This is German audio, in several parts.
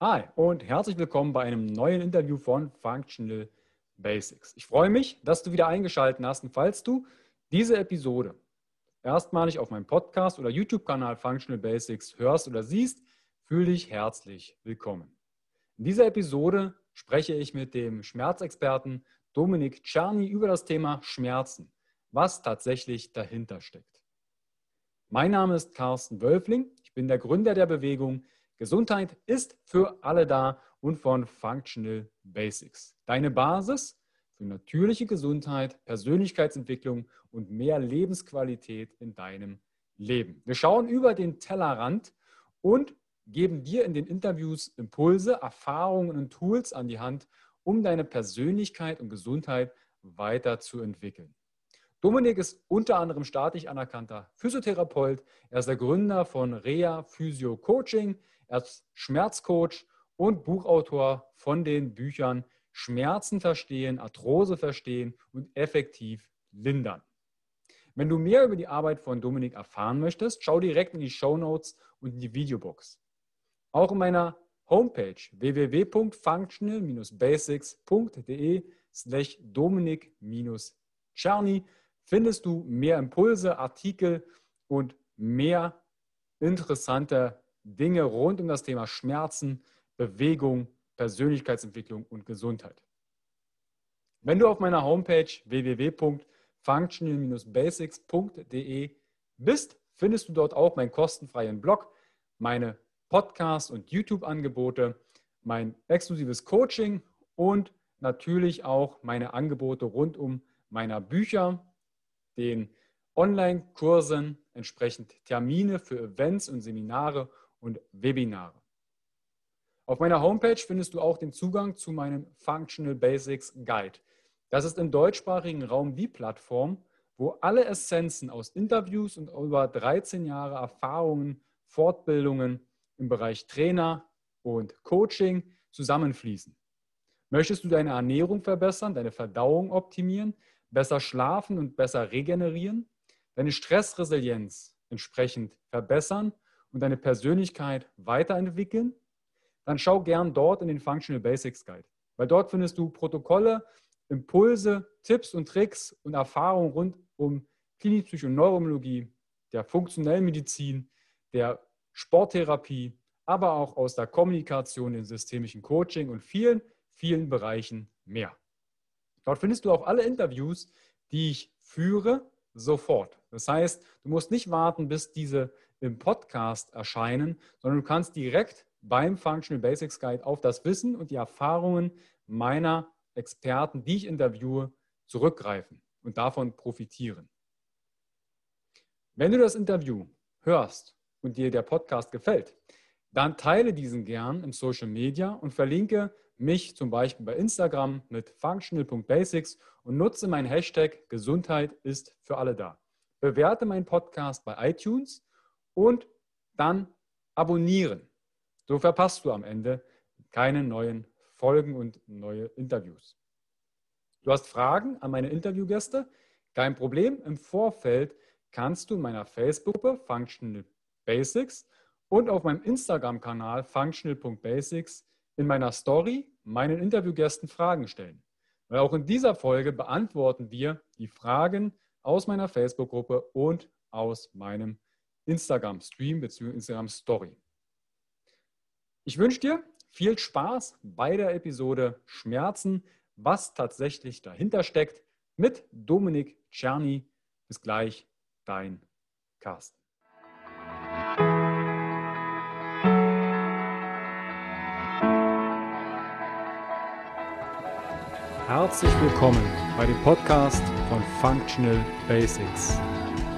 Hi und herzlich willkommen bei einem neuen Interview von Functional Basics. Ich freue mich, dass du wieder eingeschaltet hast und falls du diese Episode erstmalig auf meinem Podcast oder YouTube-Kanal Functional Basics hörst oder siehst, fühle dich herzlich willkommen. In dieser Episode spreche ich mit dem Schmerzexperten Dominik Czerny über das Thema Schmerzen, was tatsächlich dahinter steckt. Mein Name ist Carsten Wölfling, ich bin der Gründer der Bewegung Gesundheit ist für alle da und von Functional Basics. Deine Basis für natürliche Gesundheit, Persönlichkeitsentwicklung und mehr Lebensqualität in deinem Leben. Wir schauen über den Tellerrand und geben dir in den Interviews Impulse, Erfahrungen und Tools an die Hand, um deine Persönlichkeit und Gesundheit weiterzuentwickeln. Dominik ist unter anderem staatlich anerkannter Physiotherapeut. Er ist der Gründer von Rea Physio Coaching. Er ist Schmerzcoach und Buchautor von den Büchern Schmerzen verstehen, Arthrose verstehen und effektiv lindern. Wenn du mehr über die Arbeit von Dominik erfahren möchtest, schau direkt in die Show Notes und in die Videobox. Auch in meiner Homepage www.functional-basics.de slash dominik-czerny findest du mehr Impulse, Artikel und mehr interessante Dinge rund um das Thema Schmerzen, Bewegung, Persönlichkeitsentwicklung und Gesundheit. Wenn du auf meiner Homepage www.functional-basics.de bist, findest du dort auch meinen kostenfreien Blog, meine Podcast- und YouTube-Angebote, mein exklusives Coaching und natürlich auch meine Angebote rund um meiner Bücher, den Online-Kursen, entsprechend Termine für Events und Seminare und Webinare. Auf meiner Homepage findest du auch den Zugang zu meinem Functional Basics Guide. Das ist im deutschsprachigen Raum die Plattform, wo alle Essenzen aus Interviews und über 13 Jahre Erfahrungen, Fortbildungen im Bereich Trainer und Coaching zusammenfließen. Möchtest du deine Ernährung verbessern, deine Verdauung optimieren, besser schlafen und besser regenerieren, deine Stressresilienz entsprechend verbessern und deine Persönlichkeit weiterentwickeln, dann schau gern dort in den Functional Basics Guide, weil dort findest du Protokolle, Impulse, Tipps und Tricks und Erfahrungen rund um Klinik, und Neurologie, der funktionellen Medizin, der Sporttherapie, aber auch aus der Kommunikation, dem systemischen Coaching und vielen, vielen Bereichen mehr. Dort findest du auch alle Interviews, die ich führe, sofort. Das heißt, du musst nicht warten, bis diese im Podcast erscheinen, sondern du kannst direkt beim Functional Basics Guide auf das Wissen und die Erfahrungen meiner Experten, die ich interviewe, zurückgreifen und davon profitieren. Wenn du das Interview hörst und dir der Podcast gefällt, dann teile diesen gern im Social Media und verlinke mich zum Beispiel bei Instagram mit functional.basics und nutze mein Hashtag Gesundheit ist für alle da. Bewerte meinen Podcast bei iTunes und dann abonnieren. So verpasst du am Ende keine neuen Folgen und neue Interviews. Du hast Fragen an meine Interviewgäste? Kein Problem. Im Vorfeld kannst du in meiner Facebook-Gruppe Functional Basics und auf meinem Instagram-Kanal functional.basics in meiner Story meinen Interviewgästen Fragen stellen. Weil auch in dieser Folge beantworten wir die Fragen aus meiner Facebook-Gruppe und aus meinem Instagram-Stream bzw. Instagram-Story. Ich wünsche dir viel Spaß bei der Episode Schmerzen, was tatsächlich dahinter steckt, mit Dominik Czerny. Bis gleich, dein Carsten. Herzlich willkommen bei dem Podcast von Functional Basics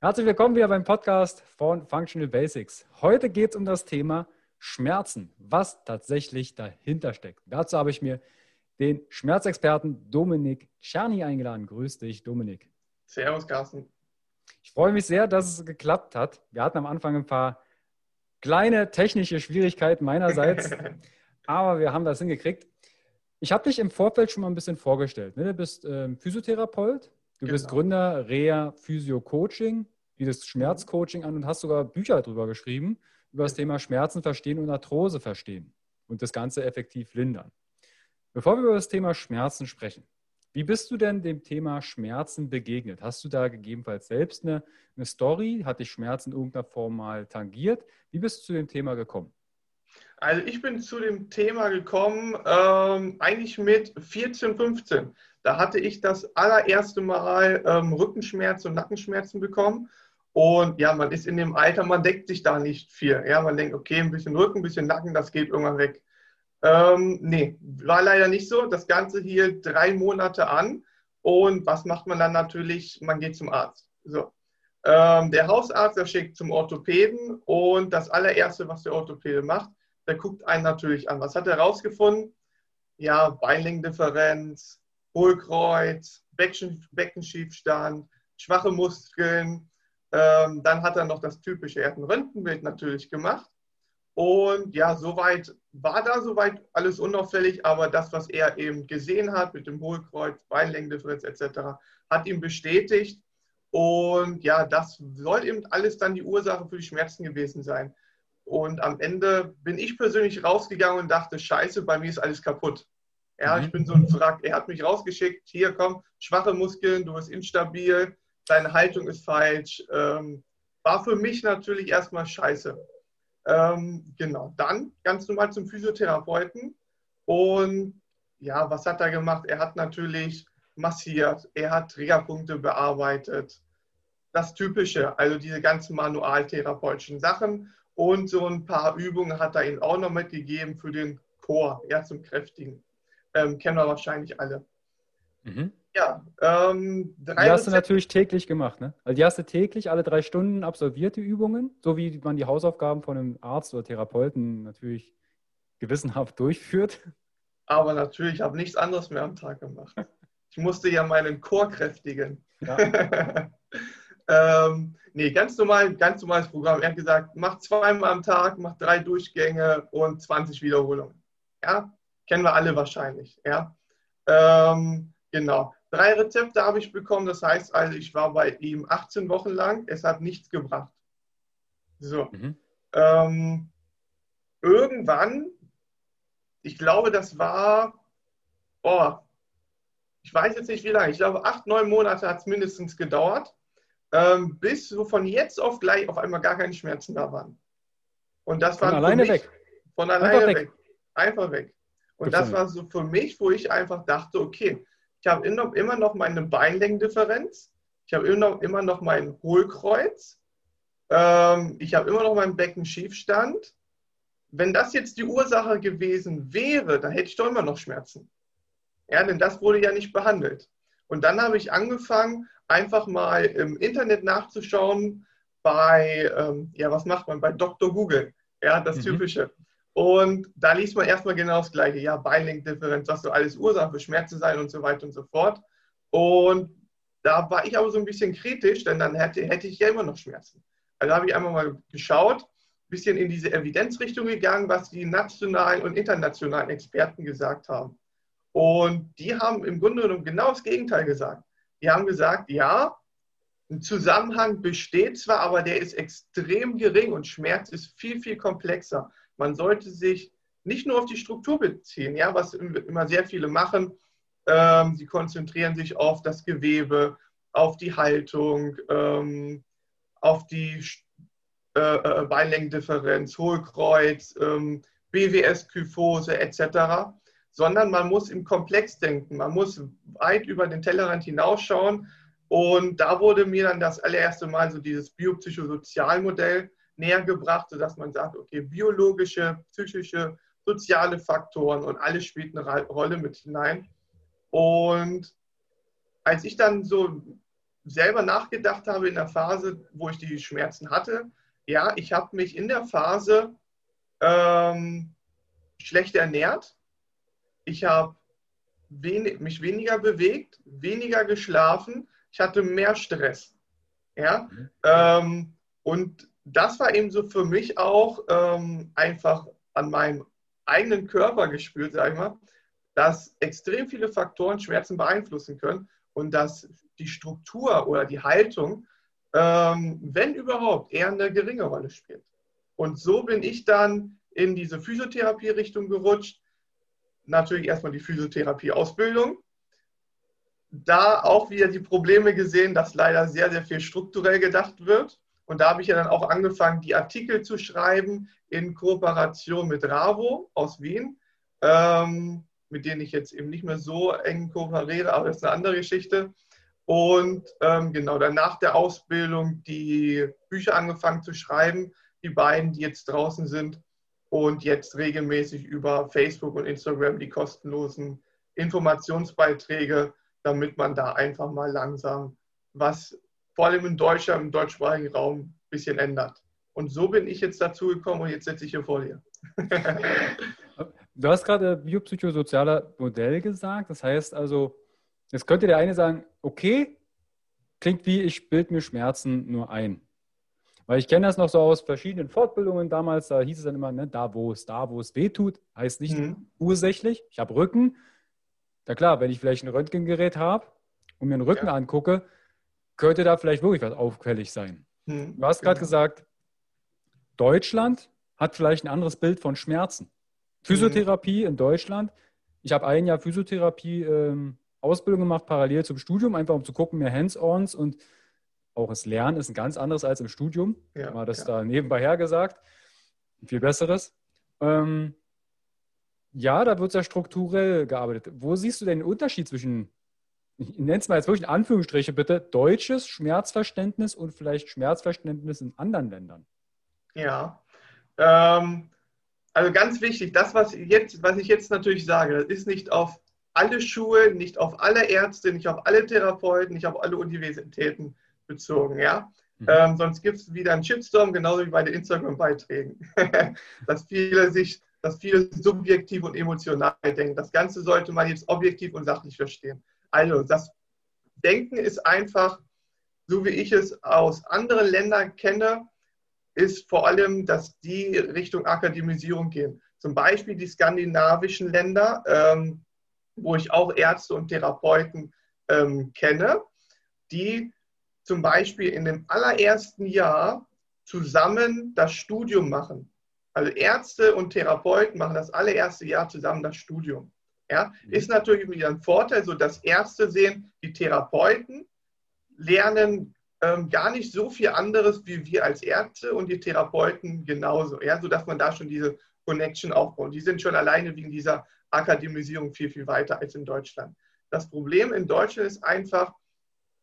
Herzlich willkommen wieder beim Podcast von Functional Basics. Heute geht es um das Thema Schmerzen, was tatsächlich dahinter steckt. Dazu habe ich mir den Schmerzexperten Dominik Czerny eingeladen. Grüß dich, Dominik. Servus, Carsten. Ich freue mich sehr, dass es geklappt hat. Wir hatten am Anfang ein paar kleine technische Schwierigkeiten meinerseits, aber wir haben das hingekriegt. Ich habe dich im Vorfeld schon mal ein bisschen vorgestellt. Ne? Du bist ähm, Physiotherapeut, Du genau. bist Gründer Rea Physio Coaching, bietest Schmerzcoaching an und hast sogar Bücher darüber geschrieben, über das Thema Schmerzen verstehen und Arthrose verstehen und das Ganze effektiv lindern. Bevor wir über das Thema Schmerzen sprechen, wie bist du denn dem Thema Schmerzen begegnet? Hast du da gegebenenfalls selbst eine, eine Story? Hat dich Schmerzen in irgendeiner Form mal tangiert? Wie bist du zu dem Thema gekommen? Also ich bin zu dem Thema gekommen ähm, eigentlich mit 14, 15. Da hatte ich das allererste Mal ähm, Rückenschmerzen und Nackenschmerzen bekommen. Und ja, man ist in dem Alter, man deckt sich da nicht viel. Ja, man denkt, okay, ein bisschen Rücken, ein bisschen Nacken, das geht irgendwann weg. Ähm, nee, war leider nicht so. Das Ganze hier drei Monate an. Und was macht man dann natürlich? Man geht zum Arzt. So. Ähm, der Hausarzt, der schickt zum Orthopäden. Und das allererste, was der Orthopäde macht, der guckt einen natürlich an. Was hat er herausgefunden? Ja, Beinlängendifferenz, Hohlkreuz, Becken, Beckenschiefstand, schwache Muskeln. Ähm, dann hat er noch das typische Erdenröntgenbild natürlich gemacht. Und ja, soweit war da soweit alles unauffällig, aber das, was er eben gesehen hat mit dem Hohlkreuz, Beinlängendifferenz etc., hat ihm bestätigt. Und ja, das soll eben alles dann die Ursache für die Schmerzen gewesen sein. Und am Ende bin ich persönlich rausgegangen und dachte, scheiße, bei mir ist alles kaputt. Ja, mhm. ich bin so ein Wrack. Er hat mich rausgeschickt, hier komm, schwache Muskeln, du bist instabil, deine Haltung ist falsch. Ähm, war für mich natürlich erstmal scheiße. Ähm, genau, dann ganz normal zum Physiotherapeuten. Und ja, was hat er gemacht? Er hat natürlich massiert, er hat Triggerpunkte bearbeitet. Das Typische, also diese ganzen manualtherapeutischen Sachen. Und so ein paar Übungen hat er ihm auch noch mitgegeben für den Chor, ja, zum Kräftigen ähm, kennen wir wahrscheinlich alle. Mhm. Ja, ähm, die hast du natürlich täglich gemacht, ne? Also die hast du täglich alle drei Stunden absolviert, die Übungen, so wie man die Hausaufgaben von einem Arzt oder Therapeuten natürlich gewissenhaft durchführt. Aber natürlich, ich habe nichts anderes mehr am Tag gemacht. Ich musste ja meinen Chor kräftigen. Ja. ähm, nee, ganz normal, ganz normales Programm. Er hat gesagt, mach zweimal am Tag, mach drei Durchgänge und 20 Wiederholungen. Ja, Kennen wir alle wahrscheinlich. Ja? Ähm, genau. Drei Rezepte habe ich bekommen. Das heißt also, ich war bei ihm 18 Wochen lang. Es hat nichts gebracht. So. Mhm. Ähm, irgendwann, ich glaube, das war, oh, ich weiß jetzt nicht wie lange, ich glaube, acht, neun Monate hat es mindestens gedauert, ähm, bis so von jetzt auf gleich auf einmal gar keine Schmerzen da waren. Und das war von alleine mich, weg. Von alleine Einfach weg. weg. Einfach weg. Und das war so für mich, wo ich einfach dachte, okay, ich habe immer noch meine Beinlängendifferenz, ich habe immer noch mein Hohlkreuz, ähm, ich habe immer noch meinen Beckenschiefstand. Wenn das jetzt die Ursache gewesen wäre, dann hätte ich doch immer noch Schmerzen. Ja, denn das wurde ja nicht behandelt. Und dann habe ich angefangen, einfach mal im Internet nachzuschauen bei, ähm, ja, was macht man, bei Dr. Google. Ja, das mhm. Typische. Und da liest man erstmal genau das Gleiche. Ja, Beinlinkdifferenz, was so alles Ursache für Schmerzen sein und so weiter und so fort. Und da war ich aber so ein bisschen kritisch, denn dann hätte, hätte ich ja immer noch Schmerzen. Also habe ich einmal mal geschaut, ein bisschen in diese Evidenzrichtung gegangen, was die nationalen und internationalen Experten gesagt haben. Und die haben im Grunde genommen genau das Gegenteil gesagt. Die haben gesagt, ja, ein Zusammenhang besteht zwar, aber der ist extrem gering und Schmerz ist viel, viel komplexer man sollte sich nicht nur auf die Struktur beziehen, ja, was immer sehr viele machen. Ähm, sie konzentrieren sich auf das Gewebe, auf die Haltung, ähm, auf die äh, äh Beinlängendifferenz, Hohlkreuz, ähm, BWS-Kyphose etc., sondern man muss im Komplex denken. Man muss weit über den Tellerrand hinausschauen. Und da wurde mir dann das allererste Mal so dieses biopsychosozialmodell näher gebracht, sodass man sagt, okay, biologische, psychische, soziale Faktoren und alles spielt eine Rolle mit hinein. Und als ich dann so selber nachgedacht habe in der Phase, wo ich die Schmerzen hatte, ja, ich habe mich in der Phase ähm, schlecht ernährt. Ich habe wenig, mich weniger bewegt, weniger geschlafen. Ich hatte mehr Stress. Ja? Mhm. Ähm, und das war eben so für mich auch ähm, einfach an meinem eigenen Körper gespürt, sag ich mal, dass extrem viele Faktoren Schmerzen beeinflussen können und dass die Struktur oder die Haltung, ähm, wenn überhaupt, eher eine geringe Rolle spielt. Und so bin ich dann in diese Physiotherapie-Richtung gerutscht. Natürlich erstmal die Physiotherapie-Ausbildung. Da auch wieder die Probleme gesehen, dass leider sehr, sehr viel strukturell gedacht wird. Und da habe ich ja dann auch angefangen, die Artikel zu schreiben in Kooperation mit Ravo aus Wien, ähm, mit denen ich jetzt eben nicht mehr so eng kooperiere, aber das ist eine andere Geschichte. Und ähm, genau, nach der Ausbildung die Bücher angefangen zu schreiben, die beiden, die jetzt draußen sind und jetzt regelmäßig über Facebook und Instagram die kostenlosen Informationsbeiträge, damit man da einfach mal langsam was vor allem in Deutschland, im deutschsprachigen Raum ein bisschen ändert. Und so bin ich jetzt dazu gekommen und jetzt sitze ich hier vor dir. du hast gerade biopsychosozialer Modell gesagt. Das heißt also, jetzt könnte der eine sagen, okay, klingt wie, ich bilde mir Schmerzen nur ein. Weil ich kenne das noch so aus verschiedenen Fortbildungen damals, da hieß es dann immer, ne, da wo es, da wo es weh tut, heißt nicht mhm. ursächlich. Ich habe Rücken. Na klar, wenn ich vielleicht ein Röntgengerät habe und mir einen Rücken ja. angucke, könnte da vielleicht wirklich was auffällig sein. Mhm. Du hast gerade genau. gesagt, Deutschland hat vielleicht ein anderes Bild von Schmerzen. Physiotherapie mhm. in Deutschland. Ich habe ein Jahr Physiotherapie ähm, Ausbildung gemacht, parallel zum Studium, einfach um zu gucken, mehr Hands-ons und auch das Lernen ist ein ganz anderes als im Studium. Ja, Mal das ja. da nebenbei her gesagt. Viel besseres. Ähm, ja, da wird ja strukturell gearbeitet. Wo siehst du denn den Unterschied zwischen, ich nenne es mal jetzt wirklich in Anführungsstriche bitte, deutsches Schmerzverständnis und vielleicht Schmerzverständnis in anderen Ländern? Ja, ähm, also ganz wichtig, das, was, jetzt, was ich jetzt natürlich sage, das ist nicht auf alle Schulen, nicht auf alle Ärzte, nicht auf alle Therapeuten, nicht auf alle Universitäten bezogen, ja. Mhm. Ähm, sonst gibt es wieder einen Shitstorm, genauso wie bei den Instagram-Beiträgen. dass viele sich, dass viele subjektiv und emotional denken. Das Ganze sollte man jetzt objektiv und sachlich verstehen. Also, das Denken ist einfach, so wie ich es aus anderen Ländern kenne, ist vor allem, dass die Richtung Akademisierung gehen. Zum Beispiel die skandinavischen Länder, ähm, wo ich auch Ärzte und Therapeuten ähm, kenne, die zum Beispiel in dem allerersten Jahr zusammen das Studium machen. Also Ärzte und Therapeuten machen das allererste Jahr zusammen das Studium. Ja, mhm. ist natürlich wieder ein Vorteil, so dass Ärzte sehen, die Therapeuten lernen ähm, gar nicht so viel anderes wie wir als Ärzte und die Therapeuten genauso, ja, sodass man da schon diese Connection aufbaut. Die sind schon alleine wegen dieser Akademisierung viel, viel weiter als in Deutschland. Das Problem in Deutschland ist einfach,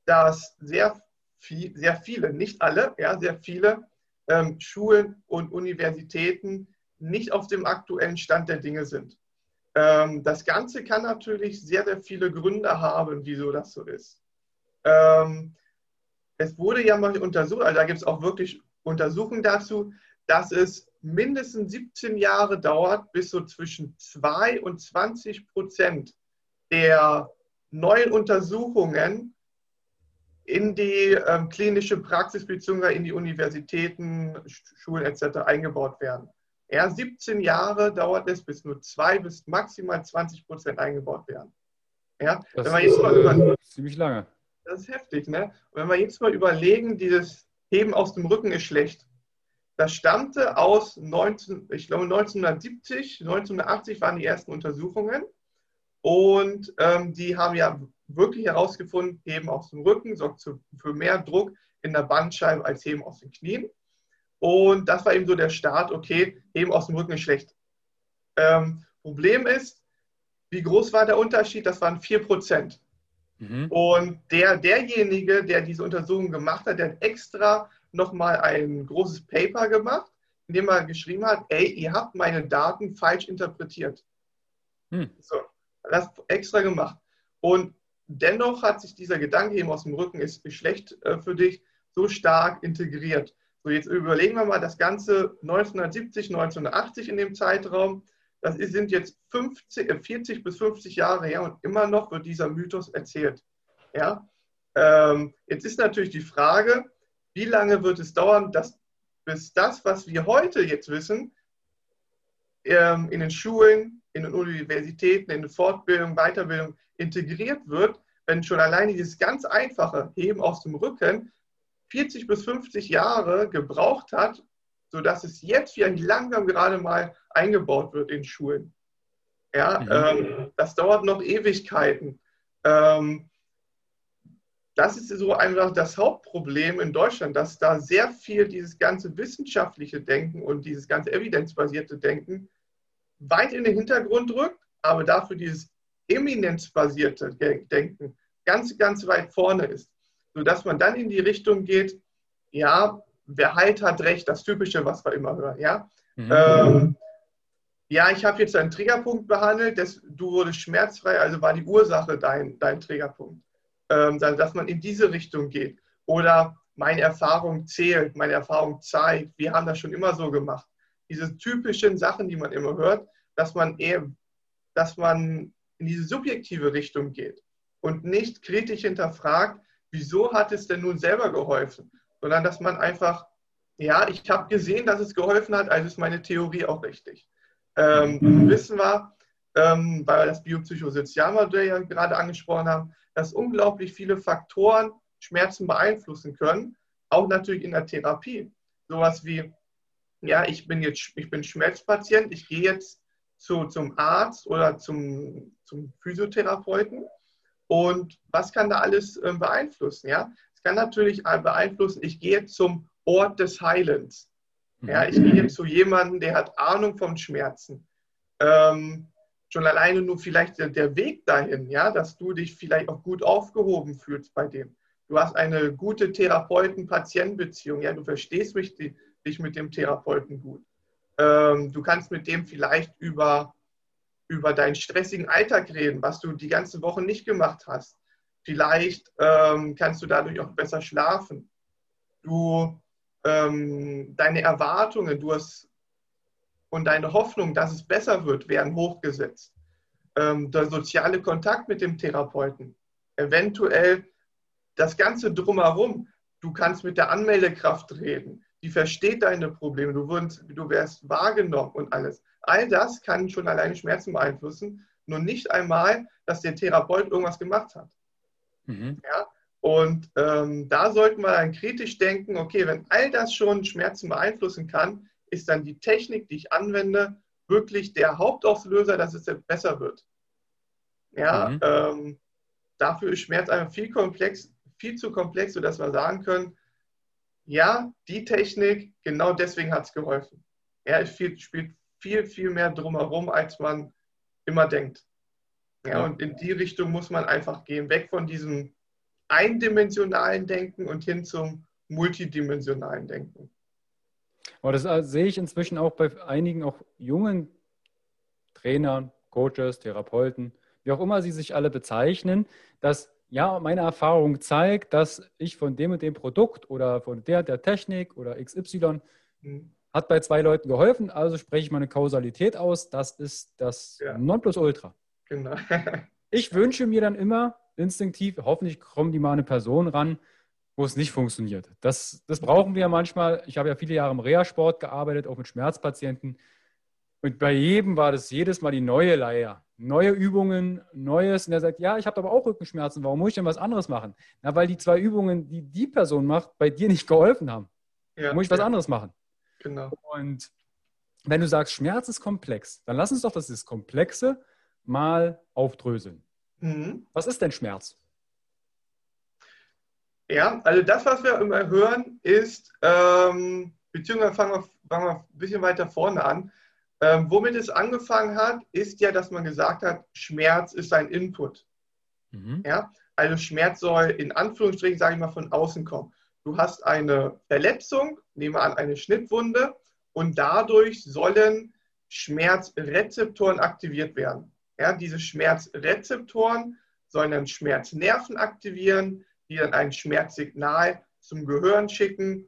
dass sehr, viel, sehr viele, nicht alle, ja, sehr viele ähm, Schulen und Universitäten nicht auf dem aktuellen Stand der Dinge sind. Ähm, das Ganze kann natürlich sehr, sehr viele Gründe haben, wieso das so ist. Ähm, es wurde ja mal untersucht, also da gibt es auch wirklich Untersuchungen dazu, dass es mindestens 17 Jahre dauert, bis so zwischen 2 und 20 Prozent der neuen Untersuchungen in die ähm, klinische Praxis bzw. in die Universitäten, Schulen etc. eingebaut werden. Ja, 17 Jahre dauert es, bis nur 2 bis maximal 20 Prozent eingebaut werden. Ja, das ist äh, ziemlich lange. Das ist heftig, ne? Und wenn wir jetzt mal überlegen, dieses Heben aus dem Rücken ist schlecht. Das stammte aus 19, ich glaube 1970, 1980 waren die ersten Untersuchungen. Und ähm, die haben ja wirklich herausgefunden, Heben aus dem Rücken sorgt für mehr Druck in der Bandscheibe als Heben aus den Knien. Und das war eben so der Start, okay, Heben aus dem Rücken ist schlecht. Ähm, Problem ist, wie groß war der Unterschied? Das waren 4 Prozent. Mhm. Und der, derjenige, der diese Untersuchung gemacht hat, der hat extra nochmal ein großes Paper gemacht, in dem er geschrieben hat, ey, ihr habt meine Daten falsch interpretiert. Mhm. So, das extra gemacht. Und dennoch hat sich dieser Gedanke eben aus dem Rücken ist schlecht äh, für dich so stark integriert. So, jetzt überlegen wir mal das Ganze 1970, 1980 in dem Zeitraum. Das sind jetzt 50, 40 äh, bis 50 Jahre her und immer noch wird dieser Mythos erzählt. Ja? Ähm, jetzt ist natürlich die Frage, wie lange wird es dauern, dass, bis das, was wir heute jetzt wissen, ähm, in den Schulen, in den Universitäten, in den Fortbildungen, Weiterbildung integriert wird, wenn schon alleine dieses ganz einfache Heben aus dem Rücken 40 bis 50 Jahre gebraucht hat, sodass es jetzt wieder langsam gerade mal eingebaut wird in Schulen. Ja, mhm. ähm, das dauert noch Ewigkeiten. Ähm, das ist so einfach das Hauptproblem in Deutschland, dass da sehr viel dieses ganze wissenschaftliche Denken und dieses ganze evidenzbasierte Denken weit in den Hintergrund rückt, aber dafür dieses eminenzbasierte Denken ganz, ganz weit vorne ist sodass man dann in die Richtung geht, ja, wer halt hat recht, das Typische, was wir immer hören, ja. Mhm. Ähm, ja, ich habe jetzt einen Triggerpunkt behandelt, das, du wurdest schmerzfrei, also war die Ursache dein, dein Triggerpunkt. Ähm, dass man in diese Richtung geht. Oder meine Erfahrung zählt, meine Erfahrung zeigt, wir haben das schon immer so gemacht. Diese typischen Sachen, die man immer hört, dass man eher, dass man in diese subjektive Richtung geht und nicht kritisch hinterfragt, wieso hat es denn nun selber geholfen? Sondern dass man einfach, ja, ich habe gesehen, dass es geholfen hat, also ist meine Theorie auch richtig. Ähm, mhm. Wissen wir, ähm, weil wir das Biopsychosozialmodell ja gerade angesprochen haben, dass unglaublich viele Faktoren Schmerzen beeinflussen können, auch natürlich in der Therapie. Sowas wie, ja, ich bin jetzt, ich bin Schmerzpatient, ich gehe jetzt zu, zum Arzt oder zum, zum Physiotherapeuten und was kann da alles ähm, beeinflussen? Ja? Es kann natürlich äh, beeinflussen, ich gehe zum Ort des Heilens. Ja, ich gehe zu jemandem, der hat Ahnung von Schmerzen. Ähm, schon alleine nur vielleicht der, der, Weg dahin, ja, dass du dich vielleicht auch gut aufgehoben fühlst bei dem. Du hast eine gute Therapeuten-Patient-Beziehung, ja, du verstehst mich, die, dich mit dem Therapeuten gut. Ähm, du kannst mit dem vielleicht über über deinen stressigen Alltag reden, was du die ganze Woche nicht gemacht hast. Vielleicht ähm, kannst du dadurch auch besser schlafen. Du, ähm, deine Erwartungen du hast, und deine Hoffnung, dass es besser wird, werden hochgesetzt. Ähm, der soziale Kontakt mit dem Therapeuten, eventuell das Ganze drumherum. Du kannst mit der Anmeldekraft reden. Die versteht deine Probleme. Du, wirst, du wirst wahrgenommen und alles. All das kann schon alleine Schmerzen beeinflussen, nur nicht einmal, dass der Therapeut irgendwas gemacht hat. Mhm. Ja? Und ähm, da sollten wir dann kritisch denken, okay, wenn all das schon Schmerzen beeinflussen kann, ist dann die Technik, die ich anwende, wirklich der Hauptauslöser, dass es besser wird. Ja, mhm. ähm, dafür ist Schmerz einfach viel komplex, viel zu komplex, sodass wir sagen können, ja, die Technik, genau deswegen hat es geholfen. Ja, es spielt viel, viel mehr drumherum, als man immer denkt. Ja, und in die Richtung muss man einfach gehen, weg von diesem eindimensionalen Denken und hin zum multidimensionalen Denken. Aber das äh, sehe ich inzwischen auch bei einigen auch jungen Trainern, Coaches, Therapeuten, wie auch immer sie sich alle bezeichnen, dass ja, meine Erfahrung zeigt, dass ich von dem und dem Produkt oder von der, der Technik oder XY mhm. Hat bei zwei Leuten geholfen, also spreche ich mal eine Kausalität aus. Das ist das ja. Nonplusultra. Genau. ich wünsche mir dann immer instinktiv, hoffentlich kommen die mal eine Person ran, wo es nicht funktioniert. Das, das brauchen wir ja manchmal. Ich habe ja viele Jahre im Reha-Sport gearbeitet, auch mit Schmerzpatienten. Und bei jedem war das jedes Mal die neue Leier. Neue Übungen, Neues. Und er sagt, ja, ich habe aber auch Rückenschmerzen. Warum muss ich denn was anderes machen? Na, weil die zwei Übungen, die die Person macht, bei dir nicht geholfen haben. Ja, muss ich was ja. anderes machen. Genau. Und wenn du sagst, Schmerz ist komplex, dann lass uns doch das Komplexe mal aufdröseln. Mhm. Was ist denn Schmerz? Ja, also das, was wir immer hören, ist, ähm, beziehungsweise fangen wir, fangen wir ein bisschen weiter vorne an. Ähm, womit es angefangen hat, ist ja, dass man gesagt hat, Schmerz ist ein Input. Mhm. Ja? Also Schmerz soll in Anführungsstrichen, sage ich mal, von außen kommen du hast eine Verletzung, nehmen wir an eine Schnittwunde, und dadurch sollen Schmerzrezeptoren aktiviert werden. Ja, diese Schmerzrezeptoren sollen dann Schmerznerven aktivieren, die dann ein Schmerzsignal zum Gehirn schicken,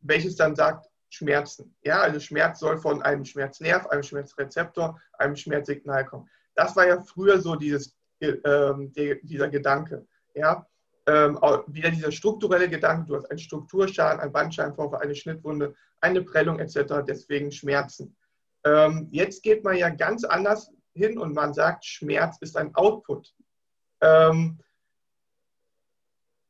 welches dann sagt, Schmerzen. Ja, also Schmerz soll von einem Schmerznerv, einem Schmerzrezeptor, einem Schmerzsignal kommen. Das war ja früher so dieses, äh, dieser Gedanke. Ja, ähm, wieder dieser strukturelle Gedanke, du hast einen Strukturschaden, einen Bandscheibenvorfall, eine Schnittwunde, eine Prellung etc., deswegen Schmerzen. Ähm, jetzt geht man ja ganz anders hin und man sagt, Schmerz ist ein Output. Ähm,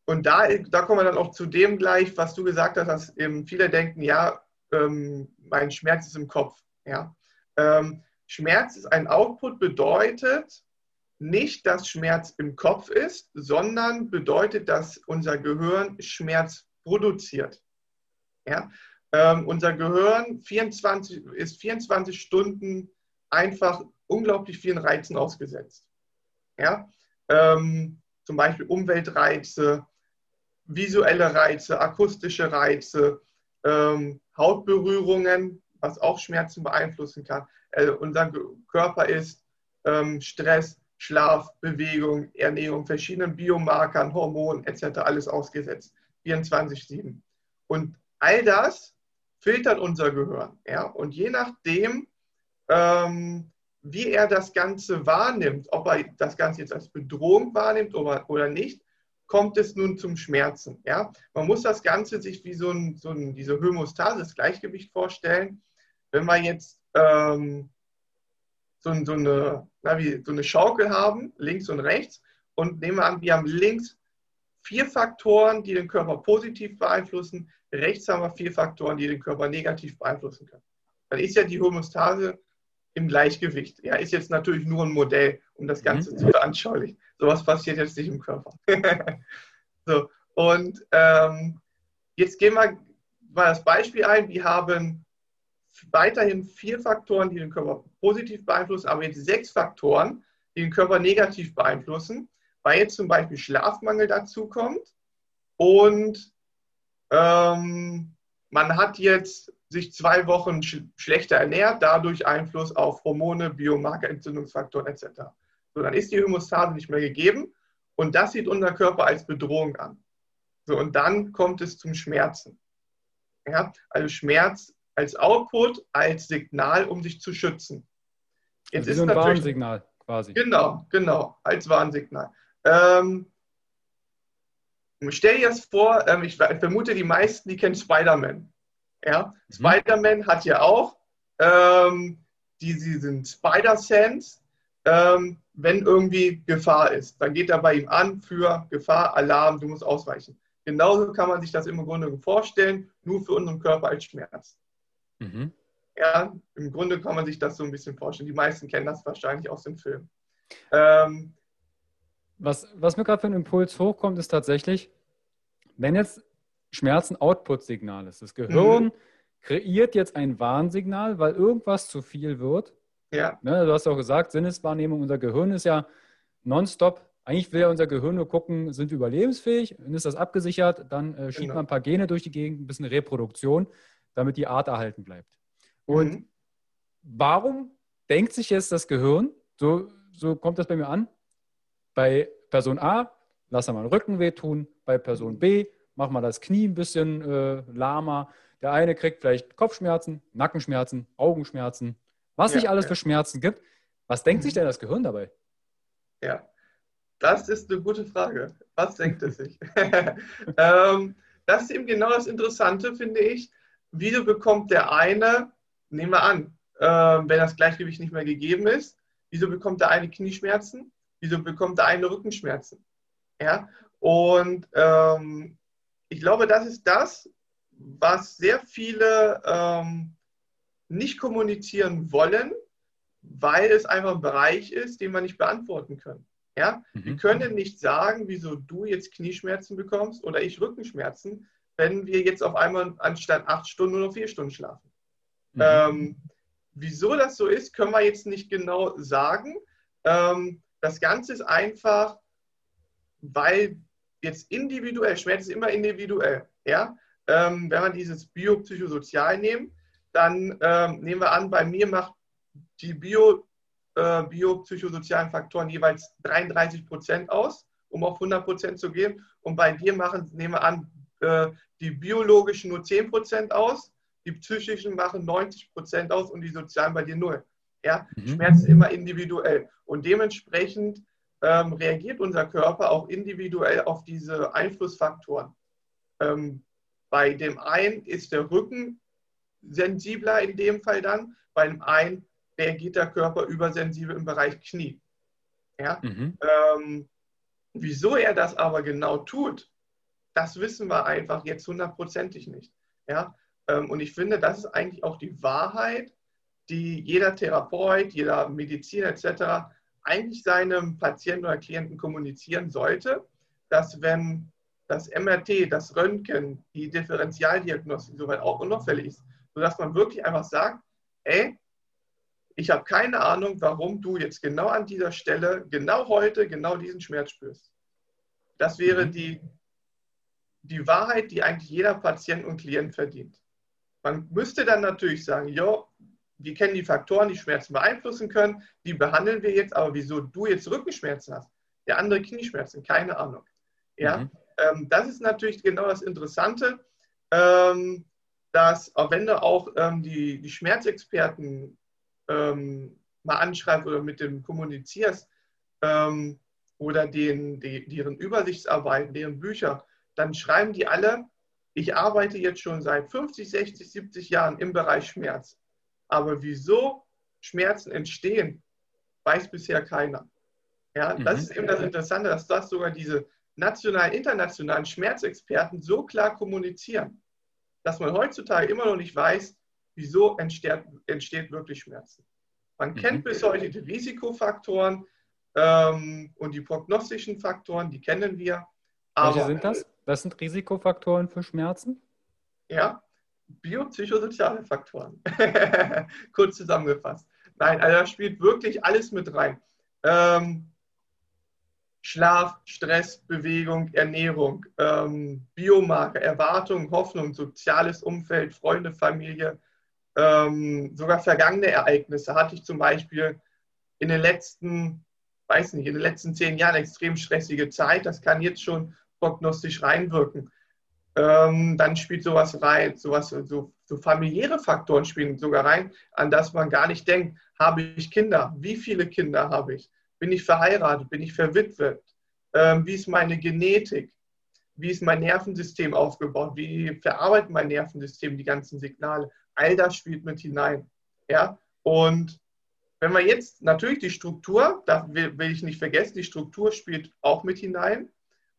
und da, da kommen wir dann auch zu dem gleich, was du gesagt hast, dass eben viele denken, ja, ähm, mein Schmerz ist im Kopf. Ja? Ähm, Schmerz ist ein Output, bedeutet nicht, dass Schmerz im Kopf ist, sondern bedeutet, dass unser Gehirn Schmerz produziert. Ja? Ähm, unser Gehirn 24, ist 24 Stunden einfach unglaublich vielen Reizen ausgesetzt. Ja? Ähm, zum Beispiel Umweltreize, visuelle Reize, akustische Reize, ähm, Hautberührungen, was auch Schmerzen beeinflussen kann. Äh, unser Körper ist ähm, Stress, Schlaf, Bewegung, Ernährung, verschiedenen Biomarkern, Hormonen etc. alles ausgesetzt. 24-7. Und all das filtert unser Gehirn. Ja? Und je nachdem, ähm, wie er das Ganze wahrnimmt, ob er das Ganze jetzt als Bedrohung wahrnimmt oder, oder nicht, kommt es nun zum Schmerzen. Ja? Man muss das Ganze sich wie so, ein, so ein, diese Homostase, das Gleichgewicht vorstellen. Wenn wir jetzt ähm, so, so, eine, na, wie, so eine Schaukel haben, links und rechts, und nehmen wir an, wir haben links vier Faktoren, die den Körper positiv beeinflussen, rechts haben wir vier Faktoren, die den Körper negativ beeinflussen können. Dann ist ja die Homostase im Gleichgewicht. Ja, ist jetzt natürlich nur ein Modell, um das Ganze mhm. zu veranschaulichen. Sowas passiert jetzt nicht im Körper. so, und ähm, jetzt gehen wir mal das Beispiel ein. Wir haben weiterhin vier Faktoren, die den Körper positiv beeinflussen, aber jetzt sechs Faktoren, die den Körper negativ beeinflussen, weil jetzt zum Beispiel Schlafmangel dazu kommt und ähm, man hat jetzt sich zwei Wochen sch schlechter ernährt, dadurch Einfluss auf Hormone, Biomarker, Entzündungsfaktoren etc. So, dann ist die Homostase nicht mehr gegeben und das sieht unser Körper als Bedrohung an. So, und dann kommt es zum Schmerzen. Ja, also Schmerz als Output, als Signal, um sich zu schützen. Jetzt also ist ein Warnsignal quasi. Genau, genau, als Warnsignal. Ähm, stell dir das vor, ähm, ich vermute, die meisten, die kennen Spider-Man. Ja? Mhm. Spider-Man hat ja auch ähm, diesen Spider-Sense, ähm, wenn irgendwie Gefahr ist. Dann geht er bei ihm an für Gefahr, Alarm, du musst ausweichen. Genauso kann man sich das im Grunde vorstellen, nur für unseren Körper als Schmerz. Mhm. Ja, im Grunde kann man sich das so ein bisschen vorstellen. Die meisten kennen das wahrscheinlich aus dem Film. Ähm, was, was mir gerade für einen Impuls hochkommt, ist tatsächlich, wenn jetzt Schmerzen Output-Signal ist. Das Gehirn mhm. kreiert jetzt ein Warnsignal, weil irgendwas zu viel wird. Ja. Ne, du hast auch gesagt, Sinneswahrnehmung, unser Gehirn ist ja nonstop. Eigentlich will ja unser Gehirn nur gucken, sind wir überlebensfähig? Dann ist das abgesichert, dann äh, schiebt genau. man ein paar Gene durch die Gegend, ein bisschen Reproduktion, damit die Art erhalten bleibt. Und mhm. warum denkt sich jetzt das Gehirn, so, so kommt das bei mir an, bei Person A, lass er mal den Rücken wehtun, bei Person B, mach mal das Knie ein bisschen äh, lahmer. Der eine kriegt vielleicht Kopfschmerzen, Nackenschmerzen, Augenschmerzen, was ja, nicht alles ja. für Schmerzen gibt. Was denkt sich denn das Gehirn dabei? Ja, das ist eine gute Frage. Was denkt es sich? ähm, das ist eben genau das Interessante, finde ich. Wieso bekommt der eine, nehmen wir an, äh, wenn das Gleichgewicht nicht mehr gegeben ist, wieso bekommt der eine Knieschmerzen? Wieso bekommt der eine Rückenschmerzen? Ja, und ähm, ich glaube, das ist das, was sehr viele ähm, nicht kommunizieren wollen, weil es einfach ein Bereich ist, den wir nicht beantworten können. Ja? Mhm. Wir können nicht sagen, wieso du jetzt Knieschmerzen bekommst oder ich Rückenschmerzen, wenn wir jetzt auf einmal anstatt acht Stunden nur noch vier Stunden schlafen. Mhm. Ähm, wieso das so ist, können wir jetzt nicht genau sagen. Ähm, das Ganze ist einfach, weil jetzt individuell, Schmerz ist immer individuell, ja, ähm, wenn wir dieses biopsychosozial nehmen, dann ähm, nehmen wir an, bei mir macht die Bio äh, biopsychosozialen Faktoren jeweils 33 Prozent aus, um auf 100 Prozent zu gehen. Und bei dir machen, nehmen wir an, äh, die biologischen nur 10 Prozent aus, die psychischen machen 90 Prozent aus und die sozialen bei dir null. Ja? Mhm. Schmerz ist immer individuell. Und dementsprechend ähm, reagiert unser Körper auch individuell auf diese Einflussfaktoren. Ähm, bei dem einen ist der Rücken sensibler in dem Fall dann, bei dem einen reagiert der Körper übersensibel im Bereich Knie. Ja? Mhm. Ähm, wieso er das aber genau tut, das wissen wir einfach jetzt hundertprozentig nicht. Ja? Ähm, und ich finde, das ist eigentlich auch die Wahrheit, die jeder Therapeut, jeder Mediziner etc. eigentlich seinem Patienten oder Klienten kommunizieren sollte, dass wenn das MRT, das Röntgen, die Differentialdiagnostik soweit auch unauffällig ist, sodass man wirklich einfach sagt, ey, ich habe keine Ahnung, warum du jetzt genau an dieser Stelle, genau heute, genau diesen Schmerz spürst. Das wäre mhm. die, die Wahrheit, die eigentlich jeder Patient und Klient verdient. Man müsste dann natürlich sagen, jo, wir kennen die Faktoren, die Schmerzen beeinflussen können, die behandeln wir jetzt, aber wieso du jetzt Rückenschmerzen hast, der andere Knieschmerzen, keine Ahnung. Ja, mhm. ähm, das ist natürlich genau das Interessante, ähm, dass auch wenn du auch ähm, die, die Schmerzexperten ähm, mal anschreibst oder mit dem kommunizierst ähm, oder den, die, deren Übersichtsarbeiten, deren Bücher, dann schreiben die alle, ich arbeite jetzt schon seit 50, 60, 70 Jahren im Bereich Schmerz. Aber wieso Schmerzen entstehen, weiß bisher keiner. Ja, das mhm. ist eben das Interessante, dass das sogar diese nationalen, internationalen Schmerzexperten so klar kommunizieren, dass man heutzutage immer noch nicht weiß, wieso entsteht, entsteht wirklich Schmerzen. Man mhm. kennt bis heute die Risikofaktoren ähm, und die prognostischen Faktoren, die kennen wir. Welche sind das? Was sind Risikofaktoren für Schmerzen? Ja, biopsychosoziale Faktoren. Kurz zusammengefasst. Nein, also da spielt wirklich alles mit rein. Ähm, Schlaf, Stress, Bewegung, Ernährung, ähm, Biomarker, Erwartung, Hoffnung, soziales Umfeld, Freunde, Familie, ähm, sogar vergangene Ereignisse. Hatte ich zum Beispiel in den letzten, weiß nicht, in den letzten zehn Jahren extrem stressige Zeit. Das kann jetzt schon prognostisch reinwirken. Ähm, dann spielt sowas rein, sowas, so, so familiäre Faktoren spielen sogar rein, an das man gar nicht denkt. Habe ich Kinder? Wie viele Kinder habe ich? Bin ich verheiratet? Bin ich verwitwet? Ähm, wie ist meine Genetik? Wie ist mein Nervensystem aufgebaut? Wie verarbeitet mein Nervensystem die ganzen Signale? All das spielt mit hinein. Ja? Und wenn wir jetzt natürlich die Struktur, da will, ich nicht vergessen, die Struktur spielt auch mit hinein.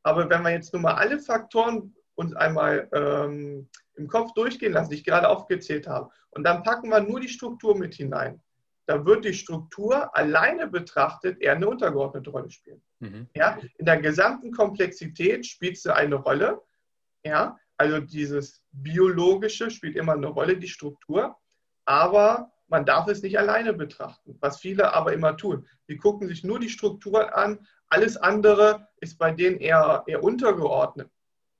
Aber wenn wir jetzt nur mal alle Faktoren uns einmal ähm, im Kopf durchgehen lassen, die ich gerade aufgezählt habe, und dann packen wir nur die Struktur mit hinein, dann wird die Struktur alleine betrachtet eher eine untergeordnete Rolle spielen. Mhm. Ja, in der gesamten Komplexität spielt sie eine Rolle. Ja, also dieses biologische spielt immer eine Rolle, die Struktur, aber man darf es nicht alleine betrachten, was viele aber immer tun. Sie gucken sich nur die Strukturen an, alles andere ist bei denen eher, eher untergeordnet.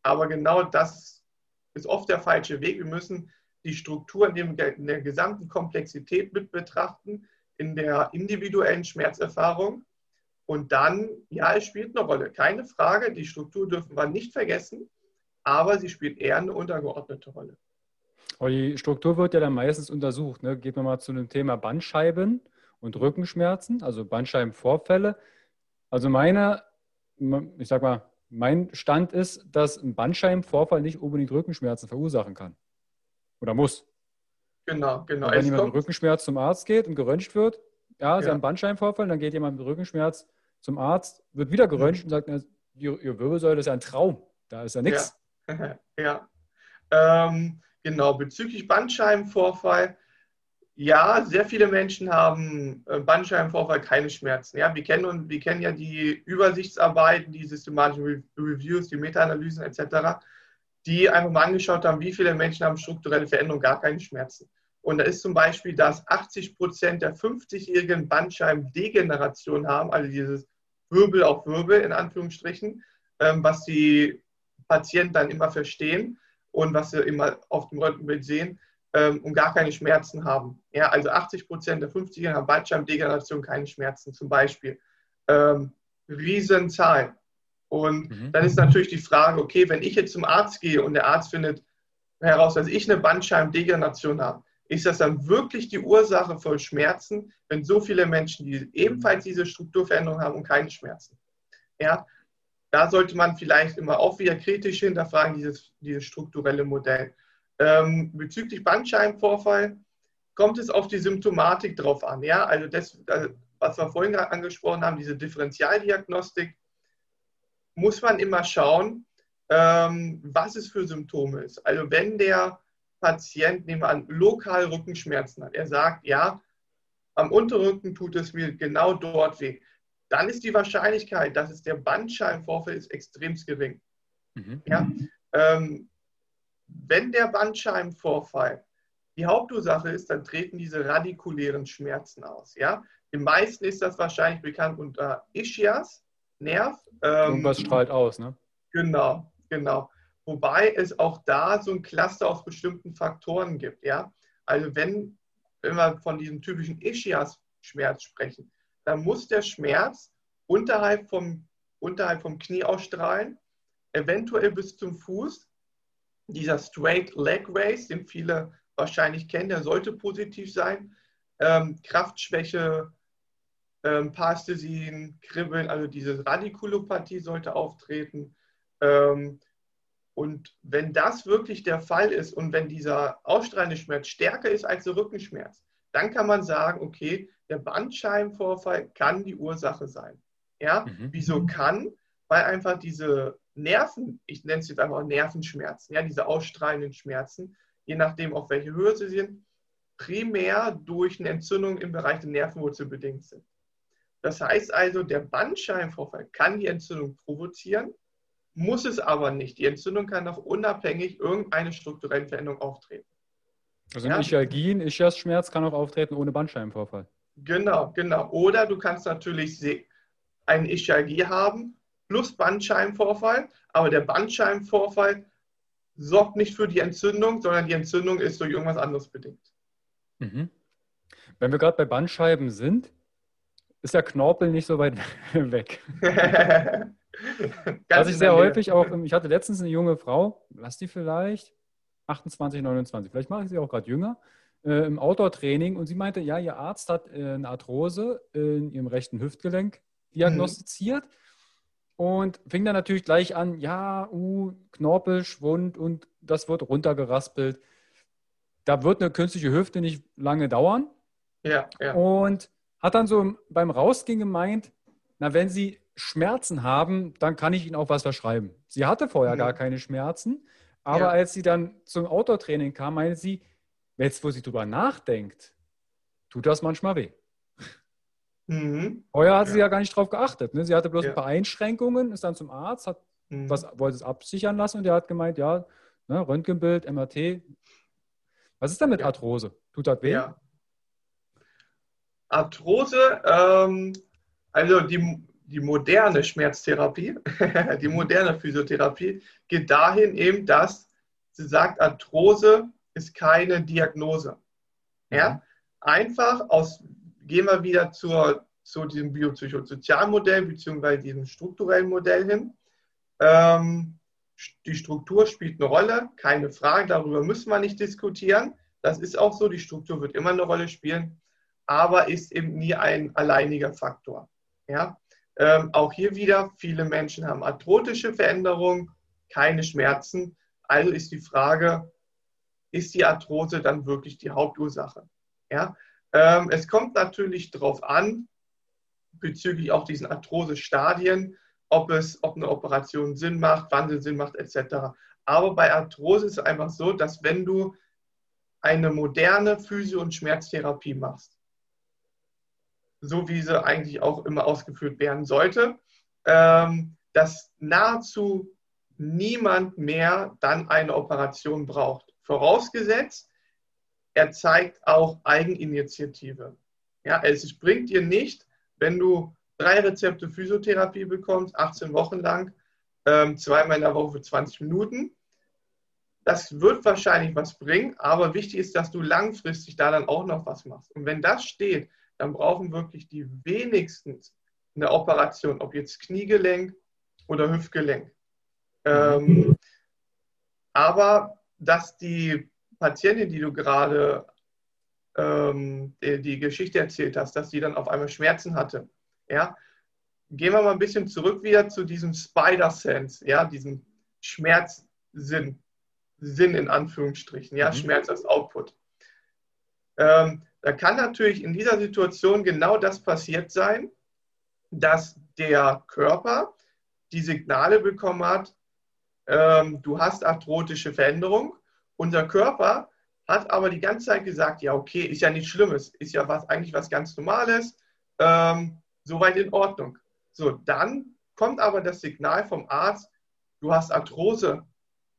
Aber genau das ist oft der falsche Weg. Wir müssen die Struktur in, der gesamten Komplexität mit betrachten, in der individuellen Schmerzerfahrung. Und dann, ja, es spielt eine Rolle. Keine Frage, die Struktur dürfen wir nicht vergessen, aber sie spielt eher eine untergeordnete Rolle. Aber die Struktur wird ja dann meistens untersucht. Ne? Geht man mal zu dem Thema Bandscheiben und Rückenschmerzen, also Bandscheibenvorfälle. Also meine, ich sag mal, mein Stand ist, dass ein Bandscheibenvorfall nicht unbedingt Rückenschmerzen verursachen kann. Oder muss. Genau, genau. Und wenn jemand mit Rückenschmerz zum Arzt geht und geröntgt wird, ja, sie ja. haben Bandscheibenvorfall, dann geht jemand mit Rückenschmerz zum Arzt, wird wieder geröntgt mhm. und sagt, na, ihr Wirbelsäule ist ja ein Traum, da ist ja nichts. Ja, ja. Ähm, genau, bezüglich Bandscheibenvorfall, ja, sehr viele Menschen haben äh, Bandscheibenvorfall keine Schmerzen. Ja, wir kennen, wir kennen ja die Übersichtsarbeiten, die systematischen Reviews, die Meta-Analysen etc., die einfach mal angeschaut haben, wie viele Menschen haben strukturelle Veränderungen, gar keine Schmerzen. Und da ist zum Beispiel, dass 80 Prozent der 50-jährigen Bandscheibendegeneration haben, also dieses Wirbel auf Wirbel in Anführungsstrichen, ähm, was die Patienten dann immer verstehen und was sie immer auf dem Röntgenbild sehen, ähm, und gar keine Schmerzen haben. Ja, also 80 Prozent der 50er haben Bandscheibendegeneration keine Schmerzen zum Beispiel. Ähm, Riesenzahl. Und mhm. dann ist natürlich die Frage, okay, wenn ich jetzt zum Arzt gehe und der Arzt findet heraus, dass ich eine Bandscheibendegeneration habe, ist das dann wirklich die Ursache von Schmerzen, wenn so viele Menschen die ebenfalls diese Strukturveränderung haben und keine Schmerzen? Ja, da sollte man vielleicht immer auch wieder kritisch hinterfragen, dieses, dieses strukturelle Modell. Ähm, bezüglich Bandscheibenvorfall kommt es auf die Symptomatik drauf an. Ja? Also das, was wir vorhin angesprochen haben, diese Differentialdiagnostik, muss man immer schauen, ähm, was es für Symptome ist. Also wenn der Patient, nehmen wir an, lokal Rückenschmerzen hat, er sagt, ja, am Unterrücken tut es mir genau dort weh, dann ist die Wahrscheinlichkeit, dass es der Bandscheibenvorfall ist, extrem gering. Mhm. Ja? Ähm, wenn der Bandscheibenvorfall die Hauptursache ist, dann treten diese radikulären Schmerzen aus. Ja? Den meisten ist das wahrscheinlich bekannt unter Ischias, Nerv. Ähm, Irgendwas strahlt aus, ne? Genau, genau. Wobei es auch da so ein Cluster aus bestimmten Faktoren gibt. Ja? Also wenn, wenn wir von diesem typischen Ischias-Schmerz sprechen, dann muss der Schmerz unterhalb vom, unterhalb vom Knie ausstrahlen, eventuell bis zum Fuß dieser Straight Leg Race, den viele wahrscheinlich kennen, der sollte positiv sein. Ähm, Kraftschwäche, ähm, Parästhesien, Kribbeln, also diese Radikulopathie sollte auftreten. Ähm, und wenn das wirklich der Fall ist und wenn dieser ausstrahlende Schmerz stärker ist als der Rückenschmerz, dann kann man sagen, okay, der Bandscheibenvorfall kann die Ursache sein. Ja, mhm. wieso kann? Weil einfach diese Nerven, ich nenne es jetzt einfach Nervenschmerzen, ja, diese ausstrahlenden Schmerzen, je nachdem, auf welche Höhe sie sind, primär durch eine Entzündung im Bereich der Nervenwurzel bedingt sind. Das heißt also, der Bandscheibenvorfall kann die Entzündung provozieren, muss es aber nicht. Die Entzündung kann auch unabhängig irgendeine strukturelle Veränderung auftreten. Also ein ja? Ischialgie, ein Ischias-Schmerz kann auch auftreten ohne Bandscheibenvorfall. Genau, genau. Oder du kannst natürlich einen Ischialgie haben plus Bandscheibenvorfall, aber der Bandscheibenvorfall sorgt nicht für die Entzündung, sondern die Entzündung ist durch irgendwas anderes bedingt. Mhm. Wenn wir gerade bei Bandscheiben sind, ist der Knorpel nicht so weit weg. Was ich sehr häufig auch, ich hatte letztens eine junge Frau, lass die vielleicht 28, 29, vielleicht mache ich sie auch gerade jünger, äh, im Outdoor-Training und sie meinte, ja, ihr Arzt hat äh, eine Arthrose in ihrem rechten Hüftgelenk diagnostiziert. Mhm und fing dann natürlich gleich an, ja, uh, Knorpel, Schwund und das wird runtergeraspelt. Da wird eine künstliche Hüfte nicht lange dauern. Ja, ja. Und hat dann so beim Rausgehen gemeint, na, wenn Sie Schmerzen haben, dann kann ich Ihnen auch was verschreiben. Sie hatte vorher mhm. gar keine Schmerzen, aber ja. als sie dann zum Outdoor-Training kam, meinte sie, jetzt wo sie drüber nachdenkt, tut das manchmal weh. Mhm. Vorher hat ja. sie ja gar nicht drauf geachtet. Ne? Sie hatte bloß ja. ein paar Einschränkungen, ist dann zum Arzt, hat mhm. was, wollte es absichern lassen und der hat gemeint, ja, ne, Röntgenbild, MRT. Was ist denn mit Arthrose? Tut das weh? Ja. Arthrose, ähm, also die, die moderne Schmerztherapie, die moderne Physiotherapie geht dahin eben, dass sie sagt, Arthrose ist keine Diagnose. Ja? Mhm. Einfach aus gehen wir wieder zur, zu diesem biopsychosozialen beziehungsweise diesem strukturellen Modell hin. Ähm, die Struktur spielt eine Rolle, keine Frage, darüber müssen wir nicht diskutieren. Das ist auch so, die Struktur wird immer eine Rolle spielen, aber ist eben nie ein alleiniger Faktor. Ja? Ähm, auch hier wieder, viele Menschen haben arthrotische Veränderungen, keine Schmerzen. Also ist die Frage, ist die Arthrose dann wirklich die Hauptursache? Ja? Ähm, es kommt natürlich darauf an, bezüglich auch diesen Arthrose-Stadien, ob, es, ob eine Operation Sinn macht, wann sie Sinn macht, etc. Aber bei Arthrose ist es einfach so, dass wenn du eine moderne Physio- und Schmerztherapie machst, so wie sie eigentlich auch immer ausgeführt werden sollte, ähm, dass nahezu niemand mehr dann eine Operation braucht. Vorausgesetzt, er zeigt auch Eigeninitiative. Ja, es bringt dir nicht, wenn du drei Rezepte Physiotherapie bekommst, 18 Wochen lang, ähm, zweimal in der Woche für 20 Minuten. das wird wahrscheinlich was bringen, aber wichtig ist, dass du langfristig da dann auch noch was machst. Und wenn das steht, dann brauchen wirklich die wenigsten eine Operation, ob jetzt Kniegelenk oder Hüftgelenk. Ähm, aber dass die Patientin, die du gerade ähm, die, die, Geschichte erzählt hast, dass sie dann auf einmal Schmerzen hatte, ja, gehen wir mal ein bisschen zurück wieder zu diesem Spider-Sense, ja, diesem Schmerzsinn, Sinn in Anführungsstrichen, ja, mhm. Schmerz als Output. Ähm, da kann natürlich in dieser Situation genau das passiert sein, dass der Körper die Signale bekommen hat, ähm, du hast arthrotische Veränderung. Unser Körper hat aber die ganze Zeit gesagt, ja, okay, ist ja nichts Schlimmes, ist ja was, eigentlich was ganz Normales, ähm, soweit in Ordnung. So, dann kommt aber das Signal vom Arzt, du hast Arthrose,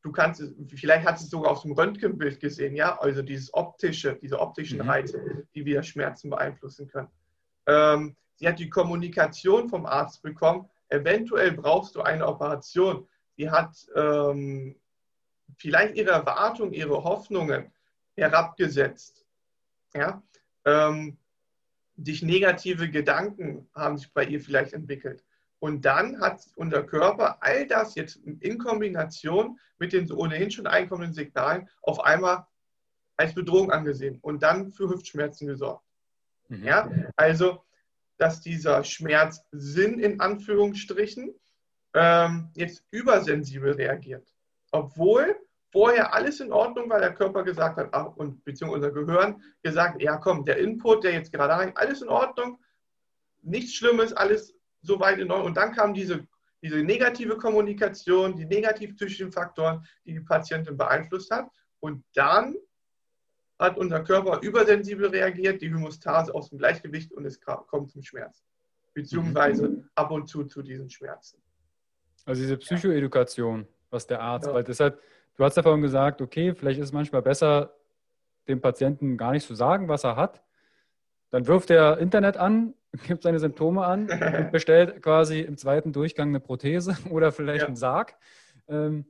du kannst, vielleicht hast du es sogar aus dem Röntgenbild gesehen, ja, also dieses optische, diese optischen mhm. Reize, die wieder Schmerzen beeinflussen können. Ähm, sie hat die Kommunikation vom Arzt bekommen, eventuell brauchst du eine Operation. Sie hat ähm, vielleicht ihre Erwartungen, ihre Hoffnungen herabgesetzt. Ja? Ähm, sich negative Gedanken haben sich bei ihr vielleicht entwickelt. Und dann hat unser Körper all das jetzt in Kombination mit den ohnehin schon einkommenden Signalen auf einmal als Bedrohung angesehen und dann für Hüftschmerzen gesorgt. Mhm. Ja, also, dass dieser Schmerzsinn in Anführungsstrichen ähm, jetzt übersensibel reagiert. Obwohl vorher alles in Ordnung war, der Körper gesagt hat, ach, und beziehungsweise unser Gehirn gesagt, ja komm, der Input, der jetzt gerade rein, alles in Ordnung, nichts Schlimmes, alles soweit in Ordnung. Und dann kam diese, diese negative Kommunikation, die negativen Faktoren, die die Patientin beeinflusst hat. Und dann hat unser Körper übersensibel reagiert, die Hämostase aus dem Gleichgewicht und es kommt zum Schmerz. Beziehungsweise mhm. ab und zu zu diesen Schmerzen. Also diese Psychoedukation, was der Arzt, ja. weil deshalb Du hast ja vorhin gesagt, okay, vielleicht ist es manchmal besser, dem Patienten gar nicht zu sagen, was er hat. Dann wirft er Internet an, gibt seine Symptome an und bestellt quasi im zweiten Durchgang eine Prothese oder vielleicht ja. einen Sarg. Ähm,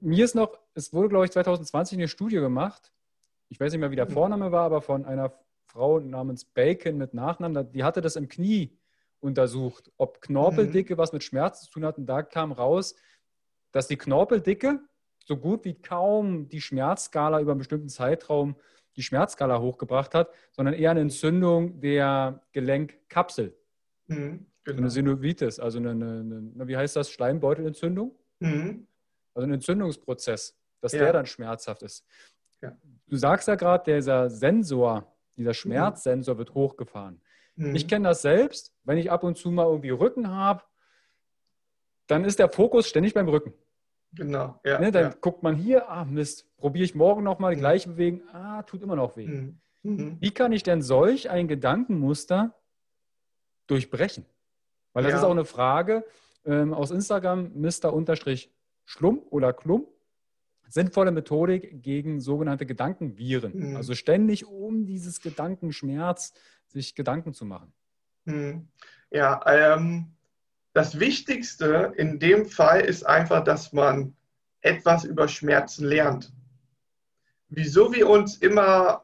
mir ist noch, es wurde, glaube ich, 2020 eine Studie gemacht. Ich weiß nicht mehr, wie der mhm. Vorname war, aber von einer Frau namens Bacon mit Nachnamen. Die hatte das im Knie untersucht, ob Knorpeldicke mhm. was mit Schmerz zu tun hat. Und da kam raus, dass die Knorpeldicke so gut wie kaum die Schmerzskala über einen bestimmten Zeitraum die Schmerzskala hochgebracht hat, sondern eher eine Entzündung der Gelenkkapsel. Mhm, genau. eine Synovitis, also eine, eine, eine, wie heißt das, Schleimbeutelentzündung? Mhm. Also ein Entzündungsprozess, dass ja. der dann schmerzhaft ist. Ja. Du sagst ja gerade, dieser Sensor, dieser mhm. Schmerzsensor wird hochgefahren. Mhm. Ich kenne das selbst, wenn ich ab und zu mal irgendwie Rücken habe, dann ist der Fokus ständig beim Rücken. Genau, ja. Ne, dann ja. guckt man hier, ah Mist, probiere ich morgen nochmal die mhm. gleiche Bewegung, ah, tut immer noch weh. Mhm. mhm. Wie kann ich denn solch ein Gedankenmuster durchbrechen? Weil das ja. ist auch eine Frage ähm, aus Instagram, Mr-Schlumm oder Klum. Sinnvolle Methodik gegen sogenannte Gedankenviren. Mhm. Also ständig um dieses Gedankenschmerz sich Gedanken zu machen. Mhm. Ja, ähm, das Wichtigste in dem Fall ist einfach, dass man etwas über Schmerzen lernt. Wieso wir uns immer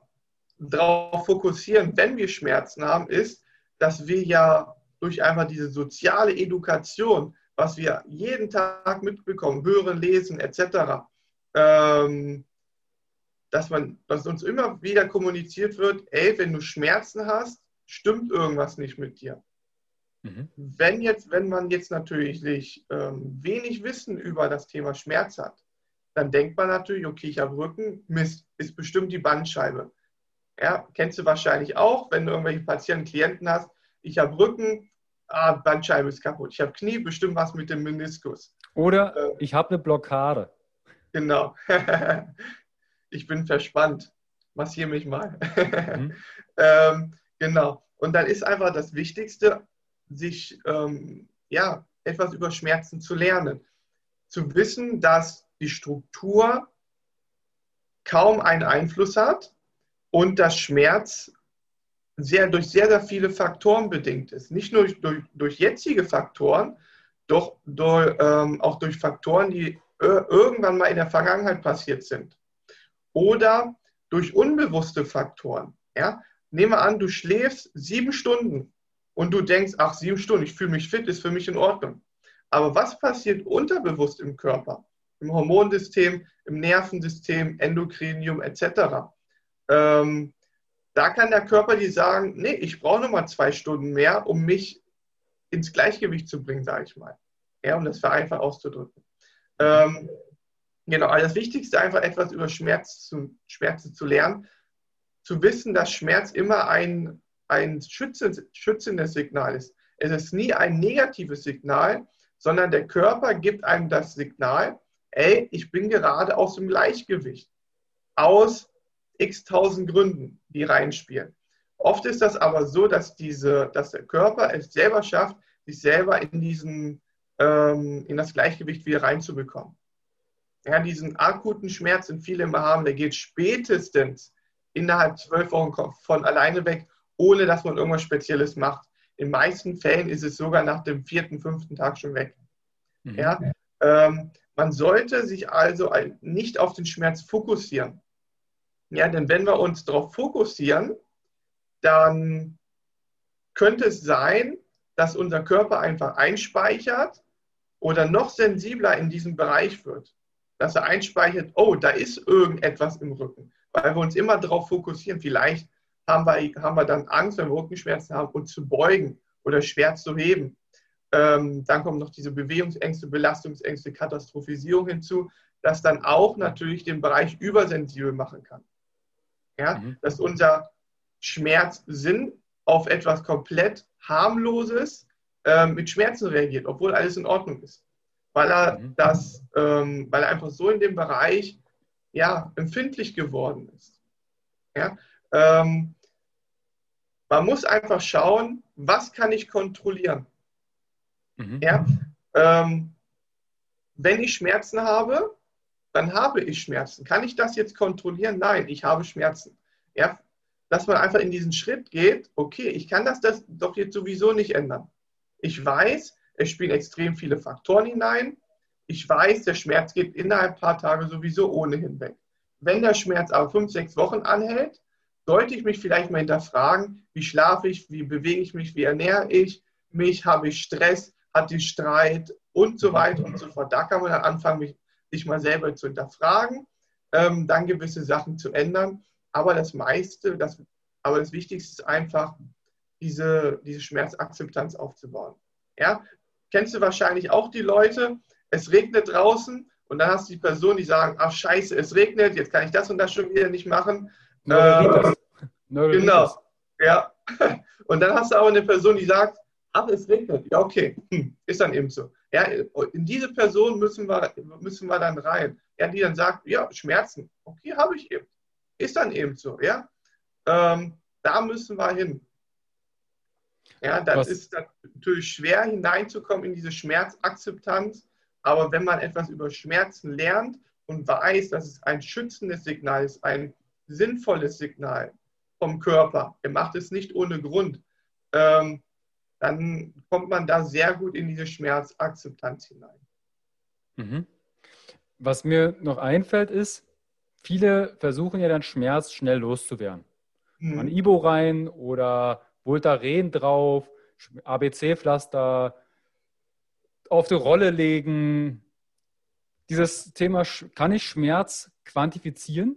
darauf fokussieren, wenn wir Schmerzen haben, ist, dass wir ja durch einfach diese soziale Education, was wir jeden Tag mitbekommen, hören, lesen etc., ähm, dass, man, dass uns immer wieder kommuniziert wird, ey, wenn du Schmerzen hast, stimmt irgendwas nicht mit dir. Mhm. Wenn, jetzt, wenn man jetzt natürlich ähm, wenig Wissen über das Thema Schmerz hat, dann denkt man natürlich, okay, ich habe Rücken, Mist, ist bestimmt die Bandscheibe. Ja, kennst du wahrscheinlich auch, wenn du irgendwelche Patienten, Klienten hast, ich habe Rücken, ah, Bandscheibe ist kaputt. Ich habe Knie, bestimmt was mit dem Meniskus. Oder äh, ich habe eine Blockade. Genau. ich bin verspannt. Massiere mich mal. mhm. ähm, genau. Und dann ist einfach das Wichtigste, sich ähm, ja, etwas über Schmerzen zu lernen. Zu wissen, dass die Struktur kaum einen Einfluss hat und dass Schmerz sehr, durch sehr, sehr viele Faktoren bedingt ist. Nicht nur durch, durch, jetzige Faktoren, doch durch, ähm, auch durch Faktoren, die irgendwann mal in der Vergangenheit passiert sind. Oder durch unbewusste Faktoren. Ja? Nehme an, du schläfst sieben Stunden und du denkst, ach, sieben Stunden, ich fühle mich fit, ist für mich in Ordnung. Aber was passiert unterbewusst im Körper, im Hormonsystem, im Nervensystem, Endokrinium etc.? Ähm, da kann der Körper dir sagen, nee, ich brauche nochmal zwei Stunden mehr, um mich ins Gleichgewicht zu bringen, sage ich mal. Ja, um das vereinfacht auszudrücken. Ähm, genau, also das Wichtigste einfach etwas über Schmerz zu, Schmerzen zu lernen, zu wissen, dass Schmerz immer ein, ein schützendes Signal ist. Es ist nie ein negatives Signal, sondern der Körper gibt einem das Signal, ey, ich bin gerade aus dem Gleichgewicht. Aus x tausend Gründen, die reinspielen. Oft ist das aber so, dass, diese, dass der Körper es selber schafft, sich selber in, diesen, ähm, in das Gleichgewicht wieder reinzubekommen. Ja, diesen akuten Schmerz, den viele immer haben, der geht spätestens innerhalb zwölf Wochen von alleine weg, ohne dass man irgendwas Spezielles macht. In meisten Fällen ist es sogar nach dem vierten, fünften Tag schon weg. Mhm. Ja, ähm, man sollte sich also nicht auf den Schmerz fokussieren. Ja, denn wenn wir uns darauf fokussieren, dann könnte es sein, dass unser Körper einfach einspeichert oder noch sensibler in diesem Bereich wird. Dass er einspeichert, oh, da ist irgendetwas im Rücken. Weil wir uns immer darauf fokussieren, vielleicht haben wir, haben wir dann Angst, wenn wir Rückenschmerzen haben, uns zu beugen oder schwer zu heben. Ähm, dann kommen noch diese Bewegungsängste, Belastungsängste, Katastrophisierung hinzu, das dann auch natürlich den Bereich übersensibel machen kann. Ja? Mhm. Dass unser Schmerzsinn auf etwas komplett harmloses äh, mit Schmerzen reagiert, obwohl alles in Ordnung ist. Weil er mhm. das, ähm, weil er einfach so in dem Bereich ja, empfindlich geworden ist. Ja? Ähm, man muss einfach schauen, was kann ich kontrollieren. Mhm. Ja? Ähm, wenn ich Schmerzen habe, dann habe ich Schmerzen. Kann ich das jetzt kontrollieren? Nein, ich habe Schmerzen. Ja? Dass man einfach in diesen Schritt geht, okay, ich kann das, das doch jetzt sowieso nicht ändern. Ich weiß, es spielen extrem viele Faktoren hinein. Ich weiß, der Schmerz geht innerhalb ein paar Tage sowieso ohnehin weg. Wenn der Schmerz aber fünf, sechs Wochen anhält, sollte ich mich vielleicht mal hinterfragen, wie schlafe ich, wie bewege ich mich, wie ernähre ich mich, habe ich Stress, hatte ich Streit und so weiter und so fort. Da kann man dann anfangen, sich mal selber zu hinterfragen, ähm, dann gewisse Sachen zu ändern. Aber das meiste, das, aber das Wichtigste ist einfach, diese, diese Schmerzakzeptanz aufzubauen. Ja? Kennst du wahrscheinlich auch die Leute, es regnet draußen und dann hast du die Person, die sagen, ach scheiße, es regnet, jetzt kann ich das und das schon wieder nicht machen. Äh, genau, ja. Und dann hast du aber eine Person, die sagt, ach, es regnet. Ja, okay, hm, ist dann eben so. Ja, in diese Person müssen wir, müssen wir dann rein. Ja, die dann sagt, ja, Schmerzen. Okay, habe ich eben. Ist dann eben so, ja. Ähm, da müssen wir hin. Ja, das Was? ist natürlich schwer hineinzukommen in diese Schmerzakzeptanz, aber wenn man etwas über Schmerzen lernt und weiß, dass es ein schützendes Signal ist, ein sinnvolles Signal vom Körper, er macht es nicht ohne Grund, ähm, dann kommt man da sehr gut in diese Schmerzakzeptanz hinein. Mhm. Was mir noch einfällt, ist, viele versuchen ja dann Schmerz schnell loszuwerden. Mhm. An Ibo rein oder Voltaren drauf, ABC-Pflaster, auf die Rolle legen. Dieses Thema, kann ich Schmerz quantifizieren?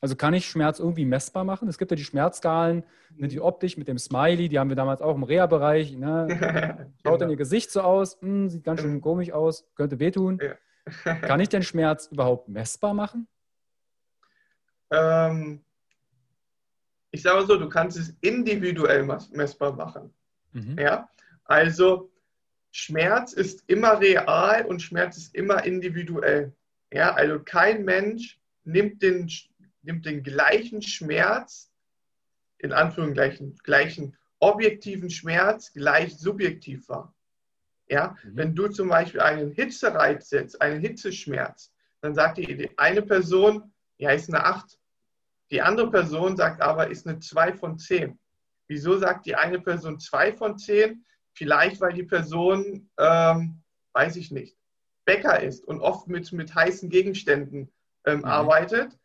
Also kann ich Schmerz irgendwie messbar machen? Es gibt ja die Schmerzskalen, ne, die optisch mit dem Smiley, die haben wir damals auch im Reha-Bereich. Ne? Schaut genau. dann ihr Gesicht so aus, hm, sieht ganz schön komisch aus, könnte wehtun. Ja. kann ich den Schmerz überhaupt messbar machen? Ähm, ich sage so, du kannst es individuell messbar machen. Mhm. Ja? Also Schmerz ist immer real und Schmerz ist immer individuell. Ja? Also kein Mensch nimmt den nimmt den gleichen Schmerz, in Anführungszeichen gleichen objektiven Schmerz, gleich subjektiv wahr. Ja? Mhm. Wenn du zum Beispiel einen Hitzereiz setzt, einen Hitzeschmerz, dann sagt die eine Person, ja, ist eine 8. Die andere Person sagt aber, ist eine 2 von 10. Wieso sagt die eine Person 2 von 10? Vielleicht, weil die Person, ähm, weiß ich nicht, Bäcker ist und oft mit, mit heißen Gegenständen ähm, mhm. arbeitet.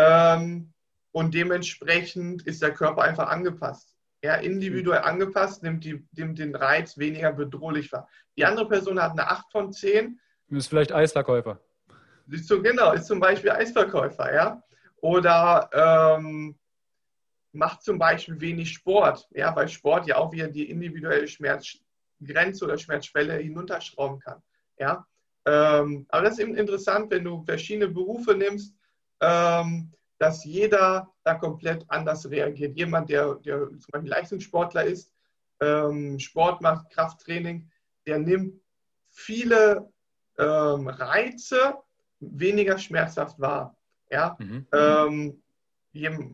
Ähm, und dementsprechend ist der Körper einfach angepasst. Ja, individuell angepasst, nimmt, die, nimmt den Reiz weniger bedrohlich wahr. Die andere Person hat eine 8 von 10. Ist vielleicht Eisverkäufer. Ist so, genau, ist zum Beispiel Eisverkäufer, ja. Oder ähm, macht zum Beispiel wenig Sport, ja, weil Sport ja auch wieder die individuelle Schmerzgrenze oder Schmerzschwelle hinunterschrauben kann. Ja. Ähm, aber das ist eben interessant, wenn du verschiedene Berufe nimmst, dass jeder da komplett anders reagiert. Jemand, der, der zum Beispiel Leistungssportler ist, ähm, Sport macht, Krafttraining, der nimmt viele ähm, Reize weniger schmerzhaft wahr. Ja? Mhm. Ähm,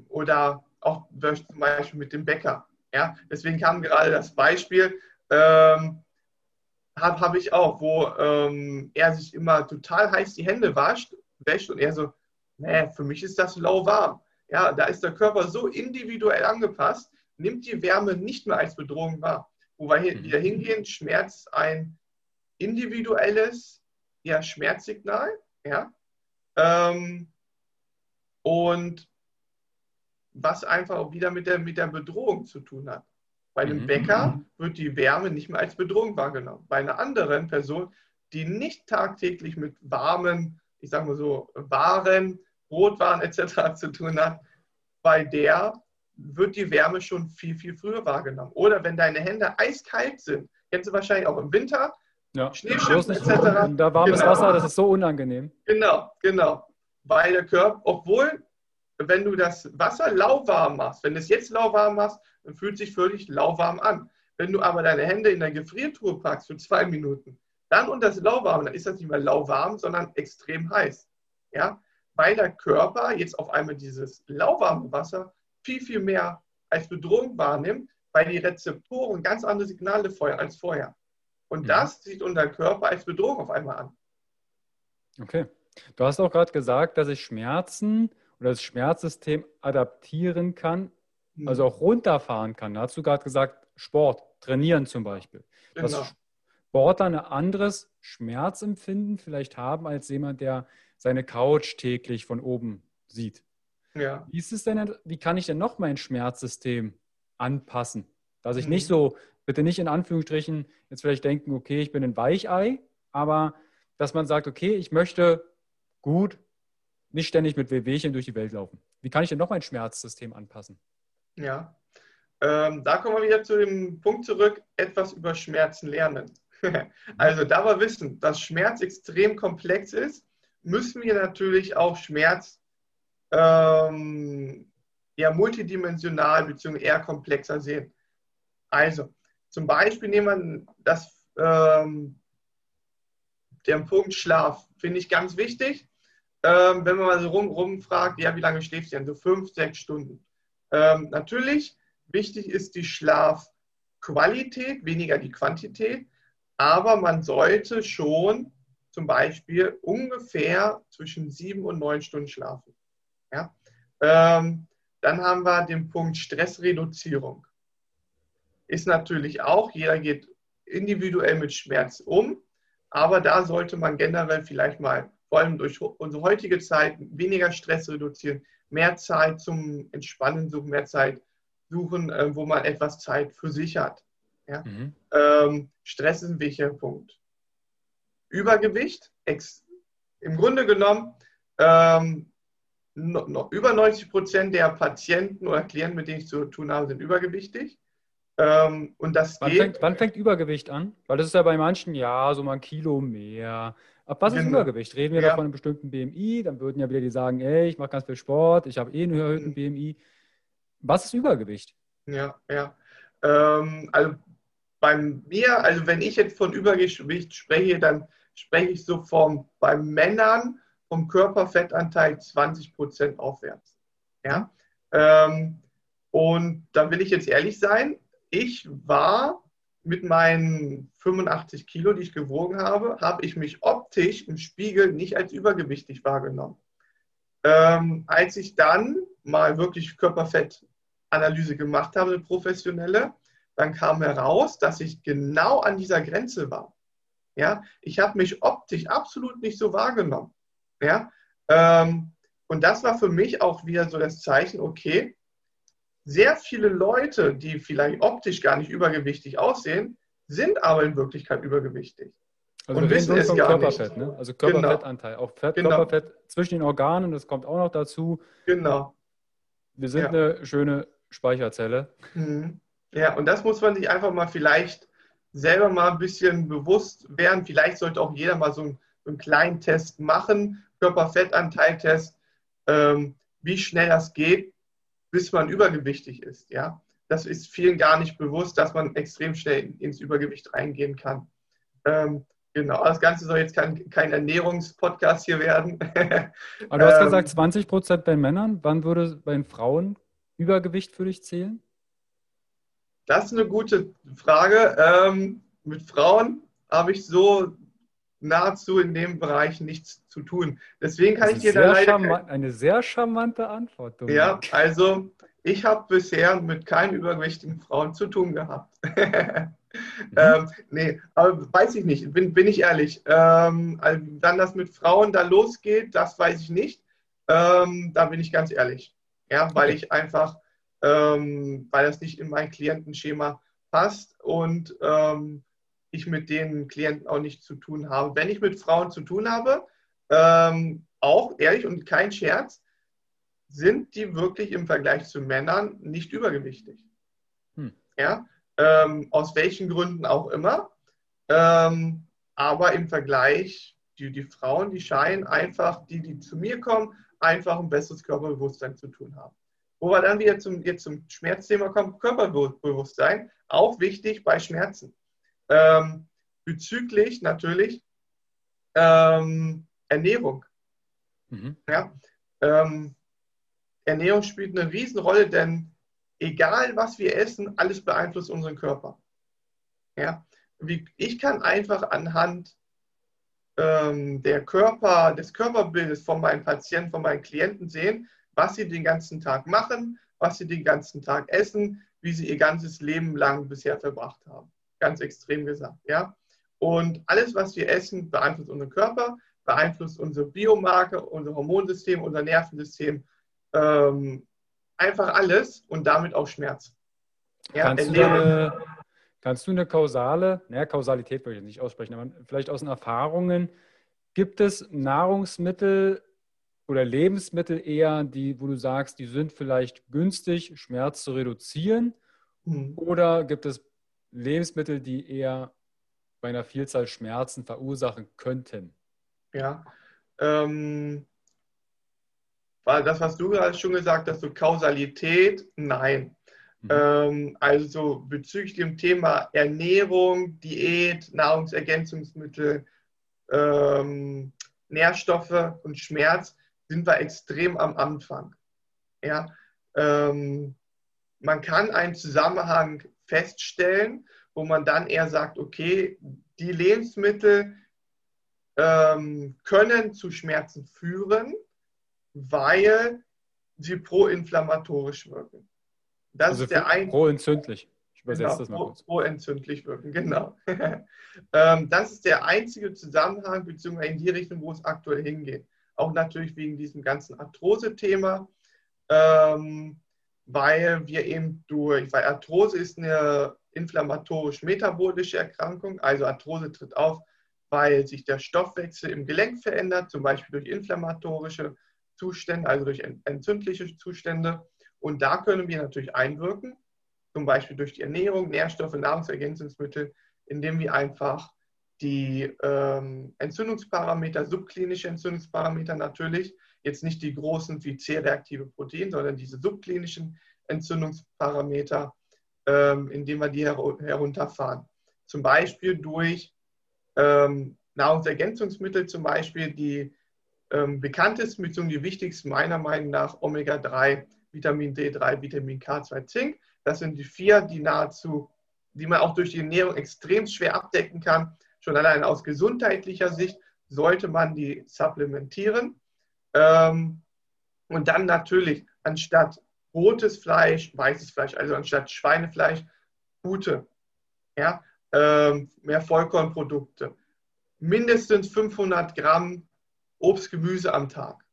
oder auch zum Beispiel mit dem Bäcker. Ja? Deswegen kam gerade das Beispiel, ähm, habe hab ich auch, wo ähm, er sich immer total heiß die Hände wascht, wäscht und er so, nee, für mich ist das lauwarm. Ja, da ist der Körper so individuell angepasst, nimmt die Wärme nicht mehr als Bedrohung wahr. Wo wir hier mhm. wieder hingehen, Schmerz ein individuelles ja, Schmerzsignal. Ja? Ähm, und was einfach auch wieder mit der, mit der Bedrohung zu tun hat. Bei einem mhm. Bäcker wird die Wärme nicht mehr als Bedrohung wahrgenommen. Bei einer anderen Person, die nicht tagtäglich mit warmen, ich sage mal so, Waren Brotwaren etc. zu tun hat, bei der wird die Wärme schon viel, viel früher wahrgenommen. Oder wenn deine Hände eiskalt sind, kennst du wahrscheinlich auch im Winter, ja. Schneeschiffen etc. Da warmes genau. Wasser, das ist so unangenehm. Genau, genau. Weil der Körper, obwohl, wenn du das Wasser lauwarm machst, wenn du es jetzt lauwarm machst, dann fühlt sich völlig lauwarm an. Wenn du aber deine Hände in der Gefriertruhe packst für zwei Minuten, dann und das lauwarm, dann ist das nicht mehr lauwarm, sondern extrem heiß. Ja? Weil der Körper jetzt auf einmal dieses lauwarme Wasser viel, viel mehr als Bedrohung wahrnimmt, weil die Rezeptoren ganz andere Signale feuern als vorher. Und mhm. das sieht unser Körper als Bedrohung auf einmal an. Okay. Du hast auch gerade gesagt, dass ich Schmerzen oder das Schmerzsystem adaptieren kann, mhm. also auch runterfahren kann. Da hast du gerade gesagt, Sport, trainieren zum Beispiel. Genau. Dass Sportler ein anderes Schmerzempfinden vielleicht haben als jemand, der seine Couch täglich von oben sieht. Ja. Wie ist es denn, wie kann ich denn noch mein Schmerzsystem anpassen? Dass ich mhm. nicht so, bitte nicht in Anführungsstrichen jetzt vielleicht denken, okay, ich bin ein Weichei, aber dass man sagt, okay, ich möchte gut nicht ständig mit Wehwehchen durch die Welt laufen. Wie kann ich denn noch mein Schmerzsystem anpassen? Ja, ähm, da kommen wir wieder zu dem Punkt zurück, etwas über Schmerzen lernen. also da wir wissen, dass Schmerz extrem komplex ist, müssen wir natürlich auch Schmerz ähm, eher multidimensional bzw. eher komplexer sehen. Also zum Beispiel nehmen wir das, ähm, den Punkt Schlaf, finde ich ganz wichtig. Ähm, wenn man mal so rum, rumfragt, ja, wie lange schläfst du denn? So fünf, sechs Stunden. Ähm, natürlich, wichtig ist die Schlafqualität, weniger die Quantität, aber man sollte schon zum Beispiel ungefähr zwischen sieben und neun Stunden schlafen. Ja? Ähm, dann haben wir den Punkt Stressreduzierung. Ist natürlich auch, jeder geht individuell mit Schmerz um, aber da sollte man generell vielleicht mal, vor allem durch unsere heutige Zeit, weniger Stress reduzieren, mehr Zeit zum Entspannen suchen, mehr Zeit suchen, äh, wo man etwas Zeit für sich hat. Ja? Mhm. Ähm, Stress ist ein wichtiger Punkt. Übergewicht. Im Grunde genommen, ähm, no, no, über 90 Prozent der Patienten oder Klienten, mit denen ich zu tun habe, sind übergewichtig. Ähm, und das wann, geht, fängt, wann fängt Übergewicht an? Weil das ist ja bei manchen, ja, so mal ein Kilo mehr. Ab was ist genau. Übergewicht? Reden wir ja. da von einem bestimmten BMI? Dann würden ja wieder die sagen, ey, ich mache ganz viel Sport, ich habe eh einen erhöhten BMI. Was ist Übergewicht? Ja, ja. Ähm, also bei mir, also wenn ich jetzt von Übergewicht spreche, dann spreche ich so vom, bei Männern vom Körperfettanteil 20 Prozent aufwärts. Ja? Ähm, und da will ich jetzt ehrlich sein, ich war mit meinen 85 Kilo, die ich gewogen habe, habe ich mich optisch im Spiegel nicht als übergewichtig wahrgenommen. Ähm, als ich dann mal wirklich Körperfettanalyse gemacht habe, eine professionelle, dann kam heraus, dass ich genau an dieser Grenze war. Ja, ich habe mich optisch absolut nicht so wahrgenommen. Ja, ähm, und das war für mich auch wieder so das Zeichen, okay, sehr viele Leute, die vielleicht optisch gar nicht übergewichtig aussehen, sind aber in Wirklichkeit übergewichtig. Also und wissen es gar Körperfett, nicht. Ne? Also Körperfettanteil, genau. auch Fett, genau. Körperfett zwischen den Organen, das kommt auch noch dazu. Genau. Wir sind ja. eine schöne Speicherzelle. Mhm. Ja, und das muss man sich einfach mal vielleicht selber mal ein bisschen bewusst werden. Vielleicht sollte auch jeder mal so einen, so einen kleinen Test machen, Körperfettanteiltest, ähm, wie schnell das geht, bis man übergewichtig ist. Ja, das ist vielen gar nicht bewusst, dass man extrem schnell ins Übergewicht reingehen kann. Ähm, genau, das Ganze soll jetzt kein, kein Ernährungspodcast hier werden. Aber du hast ähm, gesagt, 20 Prozent bei Männern. Wann würde bei den Frauen Übergewicht für dich zählen? Das ist eine gute Frage. Ähm, mit Frauen habe ich so nahezu in dem Bereich nichts zu tun. Deswegen kann ich dir da leider. Eine sehr charmante Antwort. Dominik. Ja, also ich habe bisher mit keinen übergewichtigen Frauen zu tun gehabt. mhm. ähm, nee, aber weiß ich nicht, bin, bin ich ehrlich. Ähm, also dann das mit Frauen da losgeht, das weiß ich nicht. Ähm, da bin ich ganz ehrlich. Ja, weil ich einfach ähm, weil das nicht in mein Klientenschema passt und ähm, ich mit den Klienten auch nichts zu tun habe. Wenn ich mit Frauen zu tun habe, ähm, auch ehrlich und kein Scherz, sind die wirklich im Vergleich zu Männern nicht übergewichtig. Hm. Ja? Ähm, aus welchen Gründen auch immer. Ähm, aber im Vergleich, die, die Frauen, die scheinen einfach, die, die zu mir kommen, einfach ein besseres Körperbewusstsein zu tun haben. Wo wir dann wieder zum, jetzt zum Schmerzthema kommen, Körperbewusstsein, auch wichtig bei Schmerzen. Ähm, bezüglich natürlich ähm, Ernährung. Mhm. Ja? Ähm, Ernährung spielt eine Riesenrolle, denn egal was wir essen, alles beeinflusst unseren Körper. Ja? Ich kann einfach anhand ähm, der Körper, des Körperbildes von meinen Patienten, von meinen Klienten sehen, was sie den ganzen Tag machen, was sie den ganzen Tag essen, wie sie ihr ganzes Leben lang bisher verbracht haben. Ganz extrem gesagt, ja. Und alles, was wir essen, beeinflusst unseren Körper, beeinflusst unsere Biomarke, unser Hormonsystem, unser Nervensystem, ähm, einfach alles und damit auch Schmerz. Ja, kannst, du eine, kannst, du eine, kausale, naja, Kausalität würde ich nicht aussprechen, aber vielleicht aus den Erfahrungen, gibt es Nahrungsmittel, oder Lebensmittel eher, die, wo du sagst, die sind vielleicht günstig, Schmerz zu reduzieren? Mhm. Oder gibt es Lebensmittel, die eher bei einer Vielzahl Schmerzen verursachen könnten? Ja, ähm, weil das, was du gerade schon gesagt hast, so Kausalität, nein. Mhm. Ähm, also bezüglich dem Thema Ernährung, Diät, Nahrungsergänzungsmittel, ähm, Nährstoffe und Schmerz sind wir extrem am Anfang. Ja, ähm, man kann einen Zusammenhang feststellen, wo man dann eher sagt, okay, die Lebensmittel ähm, können zu Schmerzen führen, weil sie proinflammatorisch wirken. Das also ist der ein proentzündlich. Ich übersetze genau, das mal kurz. Proentzündlich wirken, genau. ähm, das ist der einzige Zusammenhang, beziehungsweise in die Richtung, wo es aktuell hingeht auch natürlich wegen diesem ganzen Arthrose-Thema, ähm, weil wir eben durch, weil Arthrose ist eine inflammatorisch-metabolische Erkrankung, also Arthrose tritt auf, weil sich der Stoffwechsel im Gelenk verändert, zum Beispiel durch inflammatorische Zustände, also durch entzündliche Zustände. Und da können wir natürlich einwirken, zum Beispiel durch die Ernährung, Nährstoffe, Nahrungsergänzungsmittel, indem wir einfach die ähm, Entzündungsparameter, subklinische Entzündungsparameter natürlich, jetzt nicht die großen wie C-reaktive Protein, sondern diese subklinischen Entzündungsparameter, ähm, indem wir die her herunterfahren. Zum Beispiel durch ähm, Nahrungsergänzungsmittel, zum Beispiel die ähm, bekanntesten bzw. die wichtigsten meiner Meinung nach Omega-3, Vitamin D3, Vitamin K2, Zink. Das sind die vier, die nahezu, die man auch durch die Ernährung extrem schwer abdecken kann schon allein aus gesundheitlicher Sicht sollte man die supplementieren. Ähm, und dann natürlich anstatt rotes Fleisch, weißes Fleisch, also anstatt Schweinefleisch, gute, ja, ähm, mehr Vollkornprodukte. mindestens 500 Gramm Obst, Gemüse am Tag,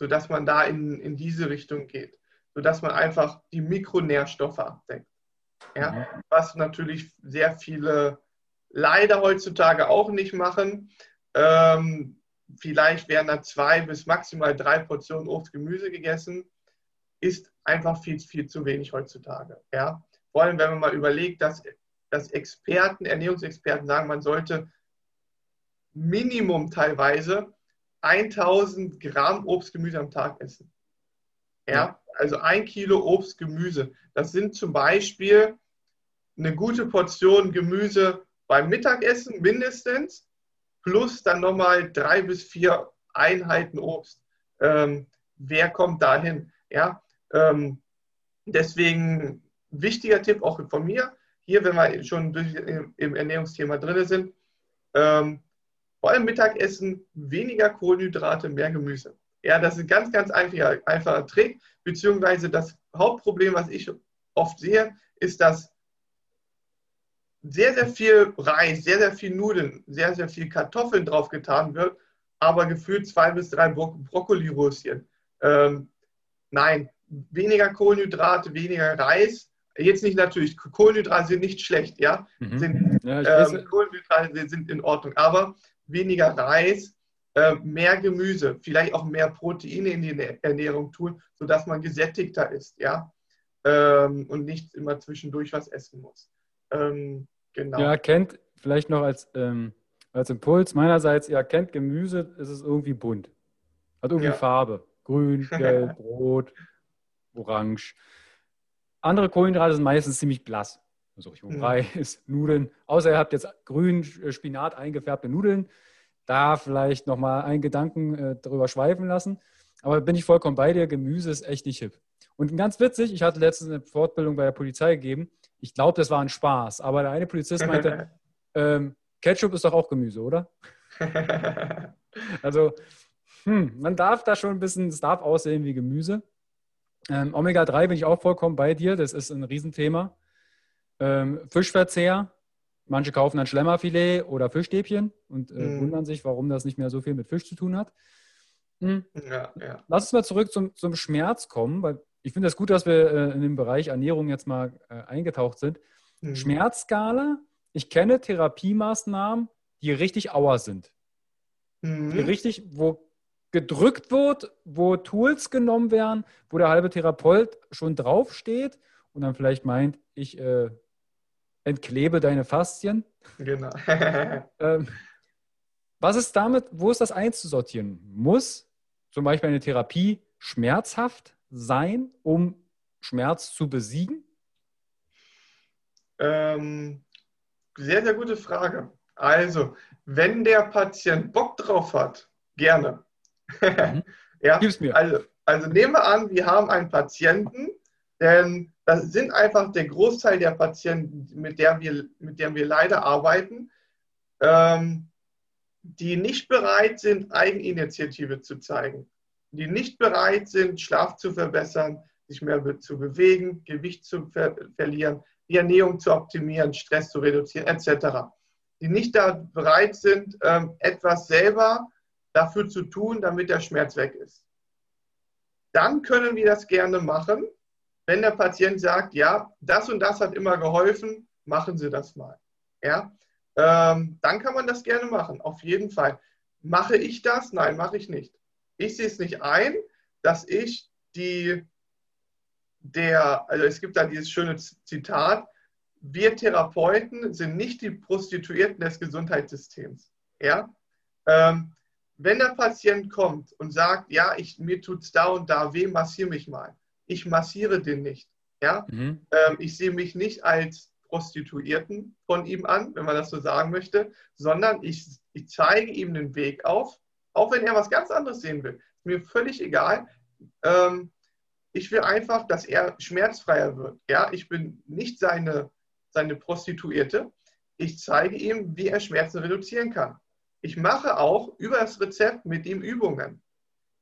sodass man da in, in diese Richtung geht, sodass man einfach die Mikronährstoffe abdeckt. Ja? Mhm. Was natürlich sehr viele leider heutzutage auch nicht machen. Ähm, vielleicht werden da zwei bis maximal drei Portionen Obst, Gemüse gegessen. Ist einfach viel, viel zu wenig heutzutage. Ja? Vor allem, wenn man mal überlegt, dass, dass Experten, Ernährungsexperten sagen, man sollte Minimum teilweise 1000 Gramm Obst, Gemüse am Tag essen. Ja, also ein Kilo Obst, Gemüse. Das sind zum Beispiel eine gute Portion Gemüse beim Mittagessen mindestens, plus dann nochmal drei bis vier Einheiten Obst. Ähm, wer kommt dahin? Ja, ähm, deswegen wichtiger Tipp auch von mir, hier, wenn wir schon im Ernährungsthema drin sind, ähm, vor allem Mittagessen, weniger Kohlenhydrate, mehr Gemüse. Ja, das ist ein ganz, ganz einfacher, einfacher Trick, beziehungsweise das Hauptproblem, was ich oft sehe, ist, dass sehr, sehr viel Reis, sehr, sehr viel Nudeln, sehr, sehr viel Kartoffeln drauf getan wird, aber gefühlt zwei bis drei Bro Brokkoli-Röschen. Ähm, nein, weniger Kohlenhydrate, weniger Reis. Jetzt nicht natürlich, Kohlenhydrate sind nicht schlecht, ja. Mhm. Sind, ja ähm, Kohlenhydrate sind in Ordnung, aber weniger Reis, äh, mehr Gemüse, vielleicht auch mehr Proteine in die Ernährung tun, sodass man gesättigter ist, ja, ähm, und nicht immer zwischendurch was essen muss. Ähm, genau. Ja, kennt vielleicht noch als, ähm, als Impuls meinerseits, ihr kennt Gemüse, ist es irgendwie bunt. Hat irgendwie ja. Farbe. Grün, gelb, rot, orange. Andere Kohlenhydrate sind meistens ziemlich blass. Also mhm. Reis, Nudeln. Außer ihr habt jetzt grün äh, Spinat eingefärbte Nudeln. Da vielleicht nochmal einen Gedanken äh, darüber schweifen lassen. Aber bin ich vollkommen bei dir, Gemüse ist echt nicht hip. Und ganz witzig, ich hatte letztens eine Fortbildung bei der Polizei gegeben. Ich glaube, das war ein Spaß. Aber der eine Polizist meinte, ähm, Ketchup ist doch auch Gemüse, oder? also, hm, man darf da schon ein bisschen, es darf aussehen wie Gemüse. Ähm, Omega-3 bin ich auch vollkommen bei dir, das ist ein Riesenthema. Ähm, Fischverzehr. Manche kaufen dann Schlemmerfilet oder Fischstäbchen und äh, mm. wundern sich, warum das nicht mehr so viel mit Fisch zu tun hat. Hm. Ja, ja. Lass uns mal zurück zum, zum Schmerz kommen, weil ich finde es das gut, dass wir äh, in den Bereich Ernährung jetzt mal äh, eingetaucht sind. Mm. Schmerzskala, ich kenne Therapiemaßnahmen, die richtig auer sind. Mm. Die richtig, wo gedrückt wird, wo Tools genommen werden, wo der halbe Therapeut schon draufsteht und dann vielleicht meint, ich äh, entklebe deine Faszien. Genau. ähm, was ist damit, wo ist das einzusortieren? Muss zum Beispiel eine Therapie schmerzhaft sein, um Schmerz zu besiegen? Ähm, sehr, sehr gute Frage. Also, wenn der Patient Bock drauf hat, gerne. Mhm. ja, Gib's mir. Also, also nehmen wir an, wir haben einen Patienten, denn das sind einfach der Großteil der Patienten, mit der wir, mit der wir leider arbeiten, ähm, die nicht bereit sind, Eigeninitiative zu zeigen, die nicht bereit sind, Schlaf zu verbessern, sich mehr zu bewegen, Gewicht zu ver verlieren, die Ernährung zu optimieren, Stress zu reduzieren, etc. Die nicht da bereit sind, ähm, etwas selber dafür zu tun, damit der Schmerz weg ist. Dann können wir das gerne machen wenn der Patient sagt, ja, das und das hat immer geholfen, machen Sie das mal. Ja, ähm, dann kann man das gerne machen, auf jeden Fall. Mache ich das? Nein, mache ich nicht. Ich sehe es nicht ein, dass ich die, der, also es gibt da dieses schöne Zitat, wir Therapeuten sind nicht die Prostituierten des Gesundheitssystems. Ja? Ähm, wenn der Patient kommt und sagt, ja, ich, mir tut es da und da weh, massiere mich mal, ich massiere den nicht. Ja? Mhm. Ähm, ich sehe mich nicht als Prostituierten von ihm an, wenn man das so sagen möchte, sondern ich, ich zeige ihm den Weg auf, auch wenn er was ganz anderes sehen will. Ist mir völlig egal. Ähm, ich will einfach, dass er schmerzfreier wird. Ja, ich bin nicht seine, seine Prostituierte. Ich zeige ihm, wie er Schmerzen reduzieren kann. Ich mache auch über das Rezept mit ihm Übungen,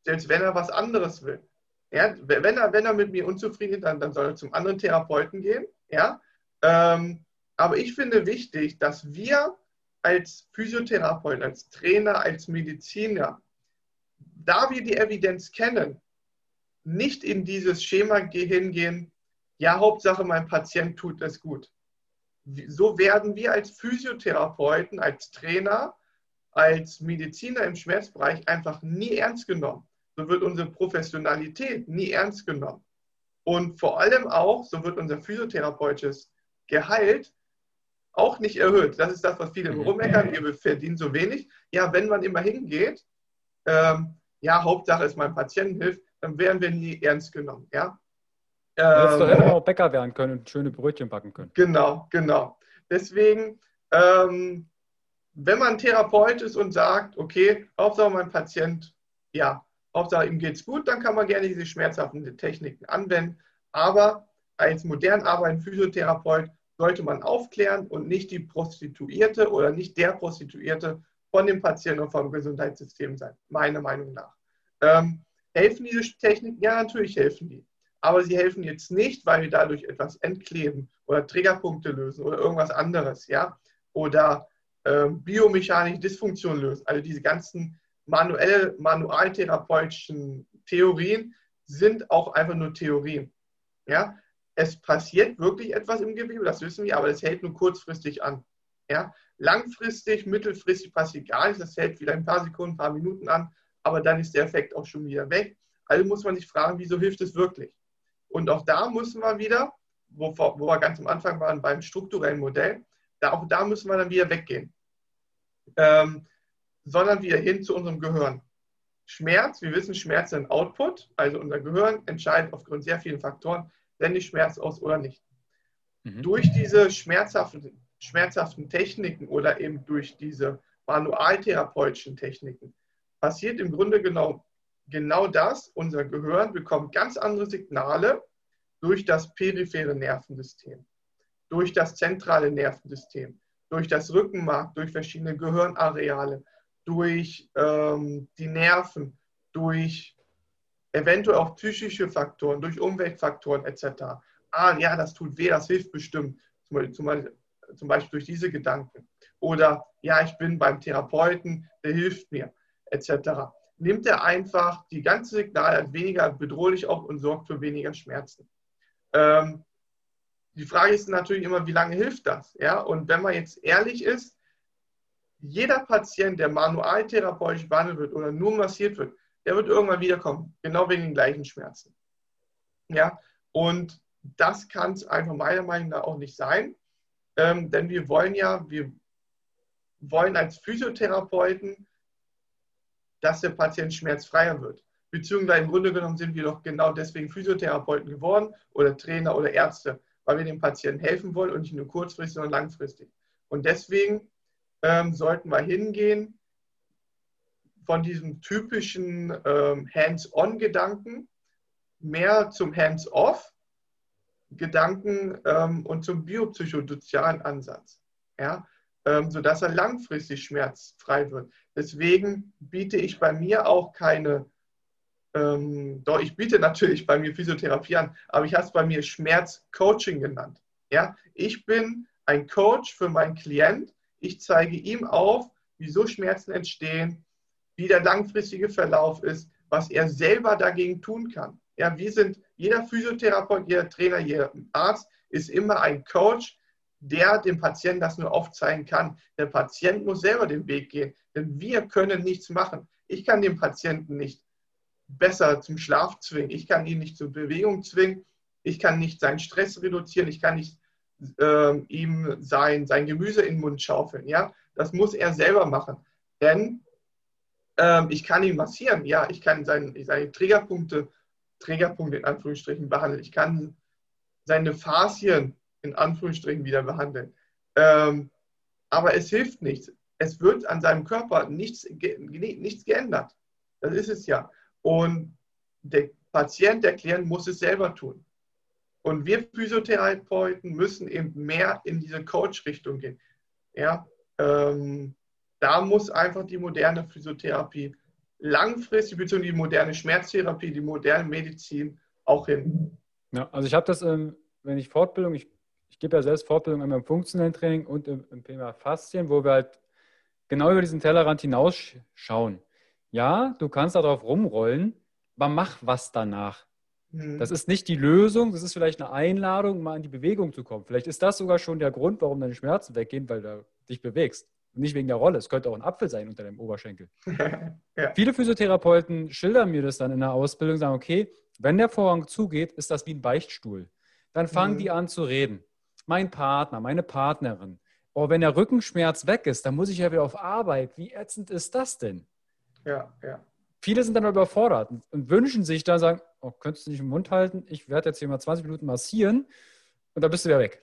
selbst wenn er was anderes will. Ja, wenn, er, wenn er mit mir unzufrieden ist, dann, dann soll er zum anderen Therapeuten gehen. Ja? Ähm, aber ich finde wichtig, dass wir als Physiotherapeut, als Trainer, als Mediziner, da wir die Evidenz kennen, nicht in dieses Schema hingehen, ja, Hauptsache mein Patient tut es gut. So werden wir als Physiotherapeuten, als Trainer, als Mediziner im Schmerzbereich einfach nie ernst genommen. So wird unsere Professionalität nie ernst genommen. Und vor allem auch, so wird unser physiotherapeutisches Gehalt auch nicht erhöht. Das ist das, was viele mhm. rummeckern, ihr verdient so wenig. Ja, wenn man immer hingeht, ähm, ja, Hauptsache ist mein Patienten hilft, dann werden wir nie ernst genommen. Ja? Ähm, du hättest auch Bäcker werden können und schöne Brötchen backen können. Genau, genau. Deswegen, ähm, wenn man Therapeut ist und sagt, okay, Hauptsache mein Patient, ja, Hauptsache ihm geht es gut, dann kann man gerne diese schmerzhaften Techniken anwenden. Aber als modern arbeitender Physiotherapeut sollte man aufklären und nicht die Prostituierte oder nicht der Prostituierte von dem Patienten und vom Gesundheitssystem sein, meiner Meinung nach. Ähm, helfen diese Techniken? Ja, natürlich helfen die. Aber sie helfen jetzt nicht, weil wir dadurch etwas entkleben oder Triggerpunkte lösen oder irgendwas anderes, ja? Oder ähm, biomechanische Dysfunktion lösen. Also diese ganzen manuell, manualtherapeutischen Theorien sind auch einfach nur Theorien. Ja? Es passiert wirklich etwas im Gewebe, das wissen wir, aber es hält nur kurzfristig an. Ja? Langfristig, mittelfristig passiert gar nichts, das hält wieder ein paar Sekunden, ein paar Minuten an, aber dann ist der Effekt auch schon wieder weg. Also muss man sich fragen, wieso hilft es wirklich? Und auch da müssen wir wieder, wo, wo wir ganz am Anfang waren beim strukturellen Modell, da, auch da müssen wir dann wieder weggehen. Ähm, sondern wieder hin zu unserem Gehirn. Schmerz, wir wissen, Schmerz ist ein Output, also unser Gehirn entscheidet aufgrund sehr vielen Faktoren, ich Schmerz aus oder nicht. Mhm. Durch diese schmerzhaften, schmerzhaften Techniken oder eben durch diese manualtherapeutischen Techniken passiert im Grunde genau, genau das. Unser Gehirn bekommt ganz andere Signale durch das periphere Nervensystem, durch das zentrale Nervensystem, durch das Rückenmark, durch verschiedene Gehirnareale, durch ähm, die Nerven, durch eventuell auch psychische Faktoren, durch Umweltfaktoren etc. Ah, ja, das tut weh, das hilft bestimmt, zum, zum, zum Beispiel durch diese Gedanken. Oder ja, ich bin beim Therapeuten, der hilft mir, etc. Nimmt er einfach die ganze Signale weniger bedrohlich auf und sorgt für weniger Schmerzen. Ähm, die Frage ist natürlich immer, wie lange hilft das? Ja? Und wenn man jetzt ehrlich ist, jeder Patient, der manualtherapeutisch behandelt wird oder nur massiert wird, der wird irgendwann wiederkommen, genau wegen den gleichen Schmerzen. Ja, und das kann es einfach meiner Meinung nach auch nicht sein, ähm, denn wir wollen ja, wir wollen als Physiotherapeuten, dass der Patient schmerzfreier wird. Beziehungsweise im Grunde genommen sind wir doch genau deswegen Physiotherapeuten geworden oder Trainer oder Ärzte, weil wir dem Patienten helfen wollen und nicht nur kurzfristig, sondern langfristig. Und deswegen ähm, sollten wir hingehen von diesem typischen ähm, Hands-on-Gedanken mehr zum Hands-off-Gedanken ähm, und zum biopsychosozialen Ansatz, ja? Ähm, sodass er langfristig schmerzfrei wird. Deswegen biete ich bei mir auch keine, ähm, doch ich biete natürlich bei mir Physiotherapie an, aber ich habe es bei mir Schmerzcoaching genannt. Ja? Ich bin ein Coach für meinen Klient, ich zeige ihm auf, wieso Schmerzen entstehen, wie der langfristige Verlauf ist, was er selber dagegen tun kann. Ja, wir sind, jeder Physiotherapeut, jeder Trainer, jeder Arzt ist immer ein Coach, der dem Patienten das nur aufzeigen kann. Der Patient muss selber den Weg gehen, denn wir können nichts machen. Ich kann den Patienten nicht besser zum Schlaf zwingen. Ich kann ihn nicht zur Bewegung zwingen. Ich kann nicht seinen Stress reduzieren. Ich kann nicht äh, ihm sein, sein Gemüse in den Mund schaufeln. Ja? Das muss er selber machen. Denn ähm, ich kann ihn massieren. Ja, ich kann seine, seine Trägerpunkte, Trägerpunkte in Anführungsstrichen behandeln. Ich kann seine Faszien in Anführungsstrichen wieder behandeln. Ähm, aber es hilft nichts. Es wird an seinem Körper nichts, nichts geändert. Das ist es ja. Und der Patient, der Klient muss es selber tun. Und wir Physiotherapeuten müssen eben mehr in diese Coach-Richtung gehen. Ja, ähm, da muss einfach die moderne Physiotherapie langfristig, beziehungsweise die moderne Schmerztherapie, die moderne Medizin auch hin. Ja, also ich habe das, ähm, wenn ich Fortbildung, ich, ich gebe ja selbst Fortbildung einmal im funktionellen Training und im, im Thema Faszien, wo wir halt genau über diesen Tellerrand hinausschauen. Ja, du kannst darauf rumrollen, aber mach was danach. Mhm. Das ist nicht die Lösung, das ist vielleicht eine Einladung, mal in die Bewegung zu kommen. Vielleicht ist das sogar schon der Grund, warum deine Schmerzen weggehen, weil du dich bewegst. Nicht wegen der Rolle. Es könnte auch ein Apfel sein unter dem Oberschenkel. ja. Viele Physiotherapeuten schildern mir das dann in der Ausbildung, sagen, okay, wenn der Vorhang zugeht, ist das wie ein Beichtstuhl. Dann fangen mhm. die an zu reden. Mein Partner, meine Partnerin. Oh, wenn der Rückenschmerz weg ist, dann muss ich ja wieder auf Arbeit. Wie ätzend ist das denn? Ja, ja. Viele sind dann überfordert und wünschen sich dann, sagen, oh, könntest du nicht im Mund halten? Ich werde jetzt hier mal 20 Minuten massieren und dann bist du wieder weg.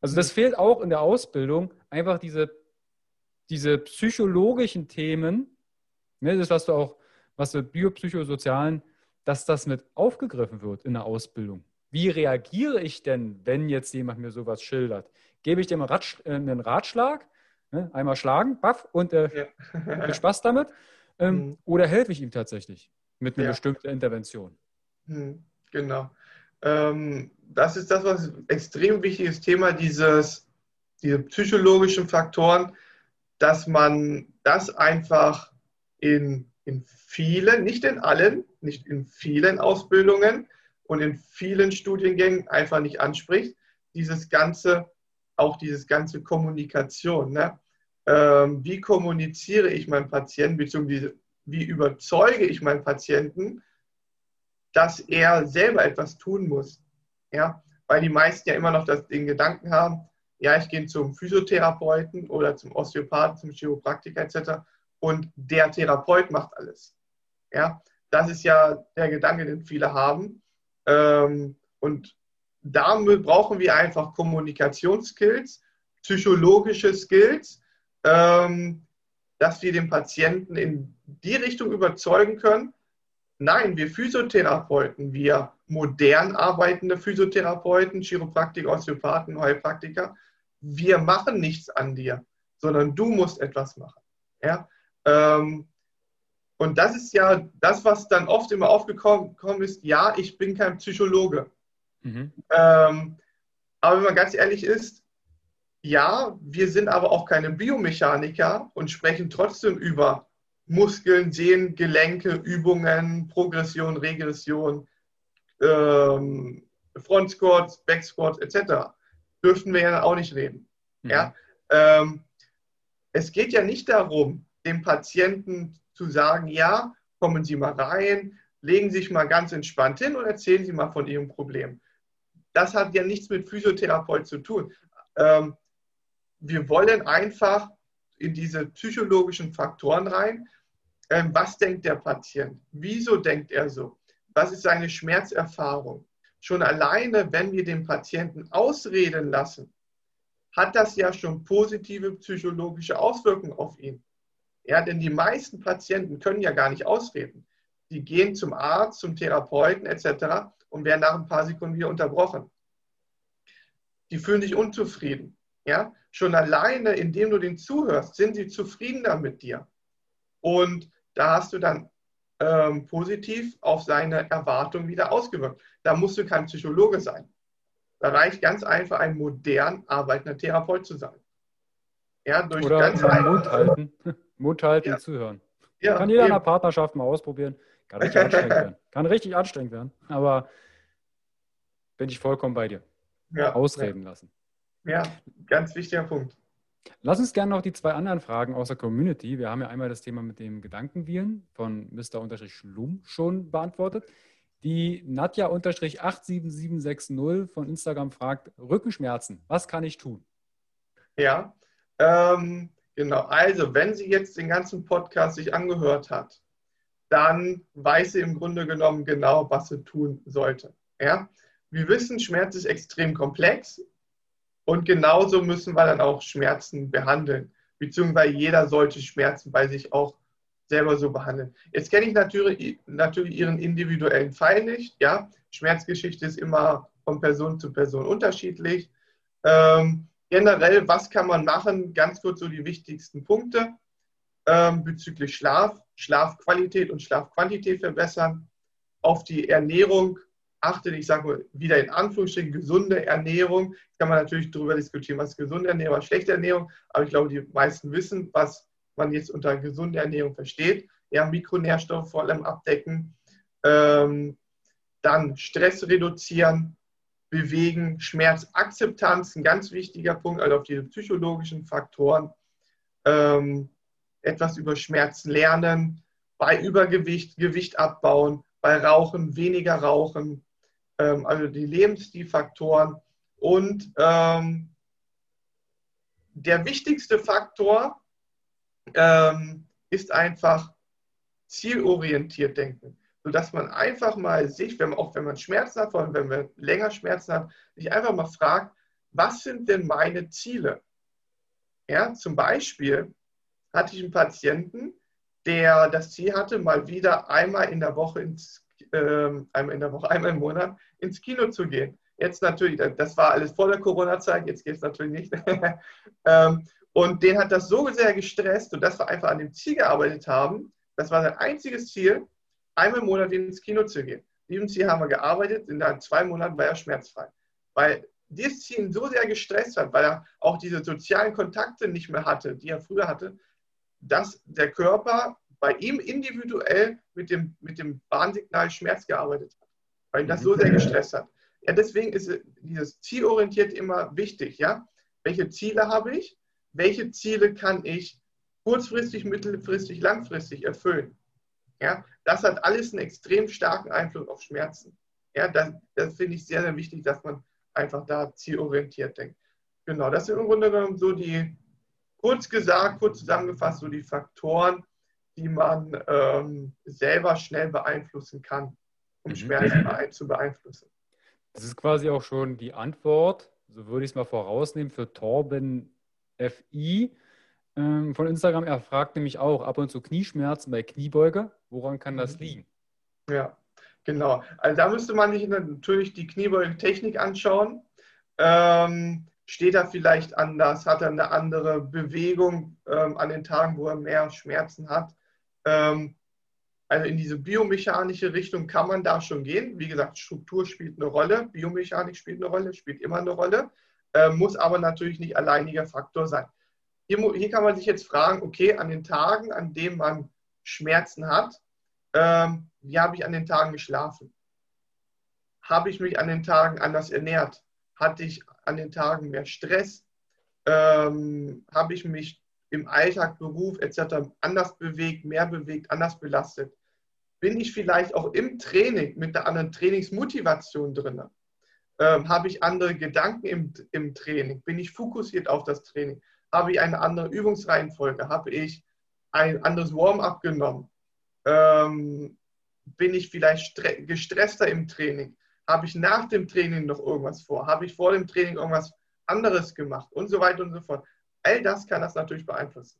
Also das mhm. fehlt auch in der Ausbildung, einfach diese, diese psychologischen Themen, ne, das, was du auch, was du biopsychosozialen, dass das mit aufgegriffen wird in der Ausbildung. Wie reagiere ich denn, wenn jetzt jemand mir sowas schildert? Gebe ich dem einen Ratschlag, ne, einmal schlagen, baff, und äh, ja. Spaß damit? Ähm, mhm. Oder helfe ich ihm tatsächlich mit einer ja. bestimmten Intervention? Mhm. Genau. Ähm, das ist das, was extrem wichtiges Thema, dieses, diese psychologischen Faktoren, dass man das einfach in, in vielen, nicht in allen, nicht in vielen Ausbildungen und in vielen Studiengängen einfach nicht anspricht. Dieses ganze, auch dieses ganze Kommunikation. Ne? ähm, wie kommuniziere ich meinem Patienten, beziehungsweise wie überzeuge ich meinen Patienten, dass er selber etwas tun muss. Ja? Weil die meisten ja immer noch das, den Gedanken haben, ja, ich gehe zum Physiotherapeuten oder zum Osteopathen, zum Chiropraktiker etc. und der Therapeut macht alles. Ja? Das ist ja der Gedanke, den viele haben. Ähm, und damit brauchen wir einfach Kommunikationsskills, psychologische Skills, ähm, dass wir den Patienten in die Richtung überzeugen können. Nein, wir Physiotherapeuten, wir modern arbeitende Physiotherapeuten, Chiropraktiker, Osteopathen, Heilpraktiker, wir machen nichts an dir, sondern du musst etwas machen. Ja? Ähm, und das ist ja das, was dann oft immer aufgekommen ist, ja, ich bin kein Psychologe. Mhm. Ähm, aber wenn man ganz ehrlich ist, ja, wir sind aber auch keine Biomechaniker und sprechen trotzdem über Muskeln, Sehnen, Gelenke, Übungen, Progression, Regression, ähm, Front Squats, Back Squats etc. Dürften wir ja auch nicht reden. Mhm. Ja? Ähm, es geht ja nicht darum, dem Patienten zu sagen, ja, kommen Sie mal rein, legen Sie sich mal ganz entspannt hin und erzählen Sie mal von Ihrem Problem. Das hat ja nichts mit Physiotherapeut zu tun. Ähm, wir wollen einfach in diese psychologischen Faktoren rein. Ähm, was denkt der Patient? Wieso denkt er so? Was ist seine Schmerzerfahrung? Schon alleine, wenn wir den Patienten ausreden lassen, hat das ja schon positive psychologische Auswirkungen auf ihn. Ja, denn die meisten Patienten können ja gar nicht ausreden. Die gehen zum Arzt, zum Therapeuten etc. und werden nach ein paar Sekunden wieder unterbrochen. Die fühlen sich unzufrieden. Ja, schon alleine, indem du den zuhörst, sind sie zufriedener mit dir. Und da hast du dann ähm, positiv auf seine Erwartung wieder ausgewirkt. Da musst du kein Psychologe sein. Da reicht ganz einfach ein modern arbeitender Therapeut zu sein. Ja, durch Oder ganz Mut halten, Mut halten, ja. zuhören. Ja, Kann jeder eben. in der Partnerschaft mal ausprobieren. Kann richtig anstrengend werden. Kann richtig anstrengend werden. Aber bin ich vollkommen bei dir. Ja, Ausreden lassen. Ja, ganz wichtiger Punkt. Lass uns gerne noch die zwei anderen Fragen aus der Community. Wir haben ja einmal das Thema mit dem Gedankenviren von Mr. schon beantwortet. Die Nadja-87760 von Instagram fragt: Rückenschmerzen, was kann ich tun? Ja, ähm, genau. Also, wenn sie jetzt den ganzen Podcast sich angehört hat, dann weiß sie im Grunde genommen genau, was sie tun sollte. Ja? Wir wissen, Schmerz ist extrem komplex. Und genauso müssen wir dann auch Schmerzen behandeln, beziehungsweise jeder sollte Schmerzen bei sich auch selber so behandeln. Jetzt kenne ich natürlich, natürlich Ihren individuellen Fall nicht. Ja? Schmerzgeschichte ist immer von Person zu Person unterschiedlich. Ähm, generell, was kann man machen? Ganz kurz so die wichtigsten Punkte ähm, bezüglich Schlaf, Schlafqualität und Schlafquantität verbessern, auf die Ernährung achtet, ich sage mal wieder in Anführungsstrichen, gesunde Ernährung. Jetzt kann man natürlich darüber diskutieren, was gesunde Ernährung, was schlechte Ernährung, aber ich glaube, die meisten wissen, was man jetzt unter gesunde Ernährung versteht. Ja, Mikronährstoffe vor allem abdecken, ähm, dann Stress reduzieren, bewegen, Schmerzakzeptanz, ein ganz wichtiger Punkt, also auf diese psychologischen Faktoren, ähm, etwas über Schmerzen lernen, bei Übergewicht Gewicht abbauen, bei Rauchen weniger rauchen, ähm, also die Lebensstilfaktoren und ähm, der wichtigste Faktor ähm, ist einfach zielorientiert denken, sodass man einfach mal sich, wenn man, auch wenn man Schmerzen hat, vor allem wenn man länger Schmerzen hat, sich einfach mal fragt, was sind denn meine Ziele? Ja, zum Beispiel hatte ich einen Patienten, der das Ziel hatte, mal wieder einmal in der Woche ins, äh, einmal in der Woche, einmal im Monat ins Kino zu gehen. Jetzt natürlich, das war alles vor der Corona-Zeit, jetzt geht es natürlich nicht. ähm, und den hat das so sehr gestresst und dass wir einfach an dem Ziel gearbeitet haben. Das war sein einziges Ziel, einmal im Monat ins Kino zu gehen. Diesem Ziel haben wir gearbeitet, in zwei Monaten war er schmerzfrei. Weil dieses Ziel ihn so sehr gestresst hat, weil er auch diese sozialen Kontakte nicht mehr hatte, die er früher hatte, dass der Körper bei ihm individuell mit dem, mit dem Warnsignal Schmerz gearbeitet hat, weil ihn das so sehr gestresst hat. Ja, deswegen ist dieses zielorientiert immer wichtig. Ja? Welche Ziele habe ich? welche Ziele kann ich kurzfristig, mittelfristig, langfristig erfüllen. Ja, das hat alles einen extrem starken Einfluss auf Schmerzen. Ja, das, das finde ich sehr, sehr wichtig, dass man einfach da zielorientiert denkt. Genau, das sind im Grunde genommen so die, kurz gesagt, kurz zusammengefasst, so die Faktoren, die man ähm, selber schnell beeinflussen kann, um mhm. Schmerzen zu beeinflussen. Das ist quasi auch schon die Antwort, so würde ich es mal vorausnehmen, für Torben FI ähm, von Instagram. Er fragt nämlich auch ab und zu Knieschmerzen bei Kniebeuge. Woran kann das mhm. liegen? Ja, genau. Also da müsste man sich natürlich die Kniebeuge-Technik anschauen. Ähm, steht er vielleicht anders? Hat er eine andere Bewegung ähm, an den Tagen, wo er mehr Schmerzen hat? Ähm, also in diese biomechanische Richtung kann man da schon gehen. Wie gesagt, Struktur spielt eine Rolle, Biomechanik spielt eine Rolle, spielt immer eine Rolle äh, muss aber natürlich nicht alleiniger Faktor sein. Hier, hier, kann man sich jetzt fragen, okay, an den Tagen, an denen man Schmerzen hat, ähm, wie habe ich an den Tagen geschlafen? Habe ich mich an den Tagen anders ernährt? Hatte ich an den Tagen mehr Stress? Ähm, habe ich mich im Alltag, Beruf etc. anders bewegt, mehr bewegt, anders belastet? Bin ich vielleicht auch im Training mit einer anderen Trainingsmotivation drin? Ähm, habe ich andere Gedanken im, im Training? Bin ich fokussiert auf das Training? Habe ich eine andere Übungsreihenfolge? Habe ich ein anderes Warm-up genommen? Ähm, bin ich vielleicht gestresster im Training? Habe ich nach dem Training noch irgendwas vor? Habe ich vor dem Training irgendwas anderes gemacht? Und so weiter und so fort. All das kann das natürlich beeinflussen.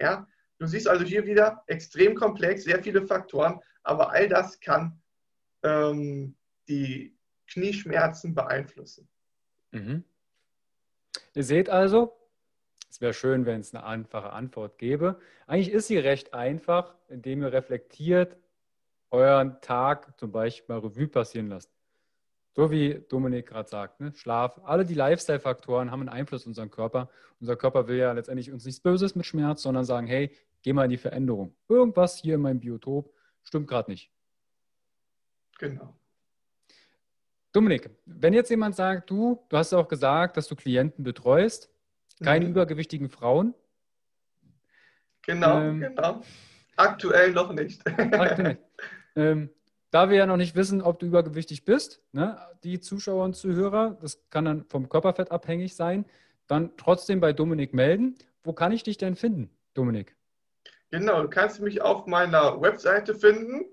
Ja? Du siehst also hier wieder extrem komplex, sehr viele Faktoren, aber all das kann ähm, die, Knieschmerzen beeinflussen. Mhm. Ihr seht also, es wäre schön, wenn es eine einfache Antwort gäbe. Eigentlich ist sie recht einfach, indem ihr reflektiert, euren Tag zum Beispiel mal Revue passieren lasst. So wie Dominik gerade sagt, ne? Schlaf, alle die Lifestyle-Faktoren haben einen Einfluss auf unseren Körper. Unser Körper will ja letztendlich uns nichts Böses mit Schmerz, sondern sagen, hey, geh mal in die Veränderung. Irgendwas hier in meinem Biotop stimmt gerade nicht. Genau. Dominik, wenn jetzt jemand sagt, du, du hast auch gesagt, dass du Klienten betreust, keine mhm. übergewichtigen Frauen. Genau, ähm, genau. Aktuell noch nicht. Aktuell. Ähm, da wir ja noch nicht wissen, ob du übergewichtig bist, ne, die Zuschauer und Zuhörer, das kann dann vom Körperfett abhängig sein, dann trotzdem bei Dominik melden. Wo kann ich dich denn finden, Dominik? Genau, du kannst mich auf meiner Webseite finden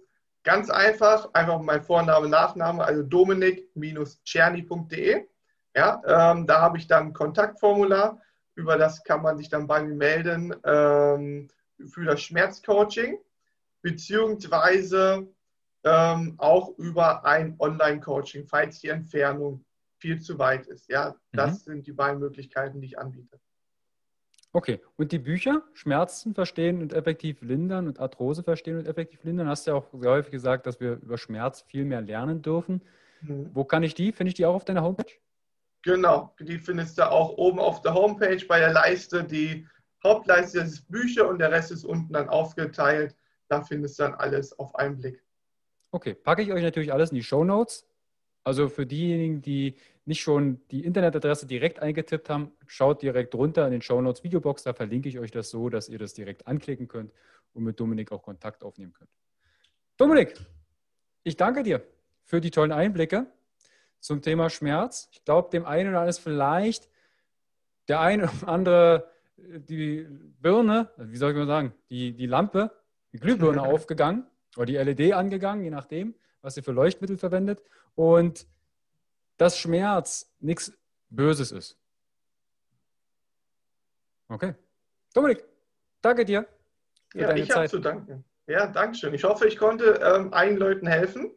Ganz einfach, einfach mein Vorname, Nachname, also dominik-czerny.de. Ja, ähm, da habe ich dann ein Kontaktformular, über das kann man sich dann bei mir melden ähm, für das Schmerzcoaching, beziehungsweise ähm, auch über ein Online-Coaching, falls die Entfernung viel zu weit ist. Ja, das mhm. sind die beiden Möglichkeiten, die ich anbiete. Okay, und die Bücher, Schmerzen verstehen und effektiv lindern und Arthrose verstehen und effektiv lindern, hast du ja auch sehr häufig gesagt, dass wir über Schmerz viel mehr lernen dürfen. Mhm. Wo kann ich die? Finde ich die auch auf deiner Homepage? Genau, die findest du auch oben auf der Homepage bei der Leiste, die Hauptleiste ist Bücher und der Rest ist unten dann aufgeteilt. Da findest du dann alles auf einen Blick. Okay, packe ich euch natürlich alles in die Show Notes. Also für diejenigen, die nicht schon die Internetadresse direkt eingetippt haben, schaut direkt runter in den Show Notes Videobox. Da verlinke ich euch das so, dass ihr das direkt anklicken könnt und mit Dominik auch Kontakt aufnehmen könnt. Dominik, ich danke dir für die tollen Einblicke zum Thema Schmerz. Ich glaube, dem einen oder anderen ist vielleicht der eine oder andere die Birne, wie soll ich mal sagen, die, die Lampe, die Glühbirne aufgegangen oder die LED angegangen, je nachdem, was ihr für Leuchtmittel verwendet. Und dass Schmerz nichts Böses ist. Okay. Dominik, danke dir. ja, ich habe zu danken. Ja, danke schön. Ich hoffe, ich konnte ähm, allen Leuten helfen.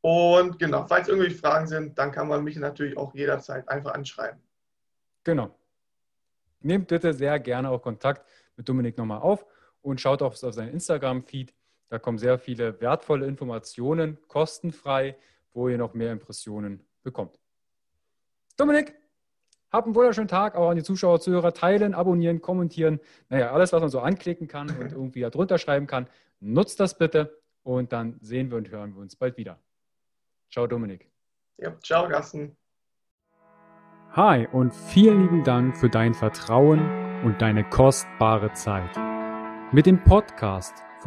Und genau, falls irgendwelche Fragen sind, dann kann man mich natürlich auch jederzeit einfach anschreiben. Genau. Nehmt bitte sehr gerne auch Kontakt mit Dominik nochmal auf und schaut auch auf seinen Instagram-Feed. Da kommen sehr viele wertvolle Informationen, kostenfrei, wo ihr noch mehr Impressionen bekommt. Dominik, habt einen wunderschönen Tag, auch an die Zuschauer, Zuhörer. Teilen, abonnieren, kommentieren. Naja, alles, was man so anklicken kann und irgendwie darunter schreiben kann. Nutzt das bitte und dann sehen wir und hören wir uns bald wieder. Ciao, Dominik. Ja, ciao, Gassen. Hi und vielen lieben Dank für dein Vertrauen und deine kostbare Zeit. Mit dem Podcast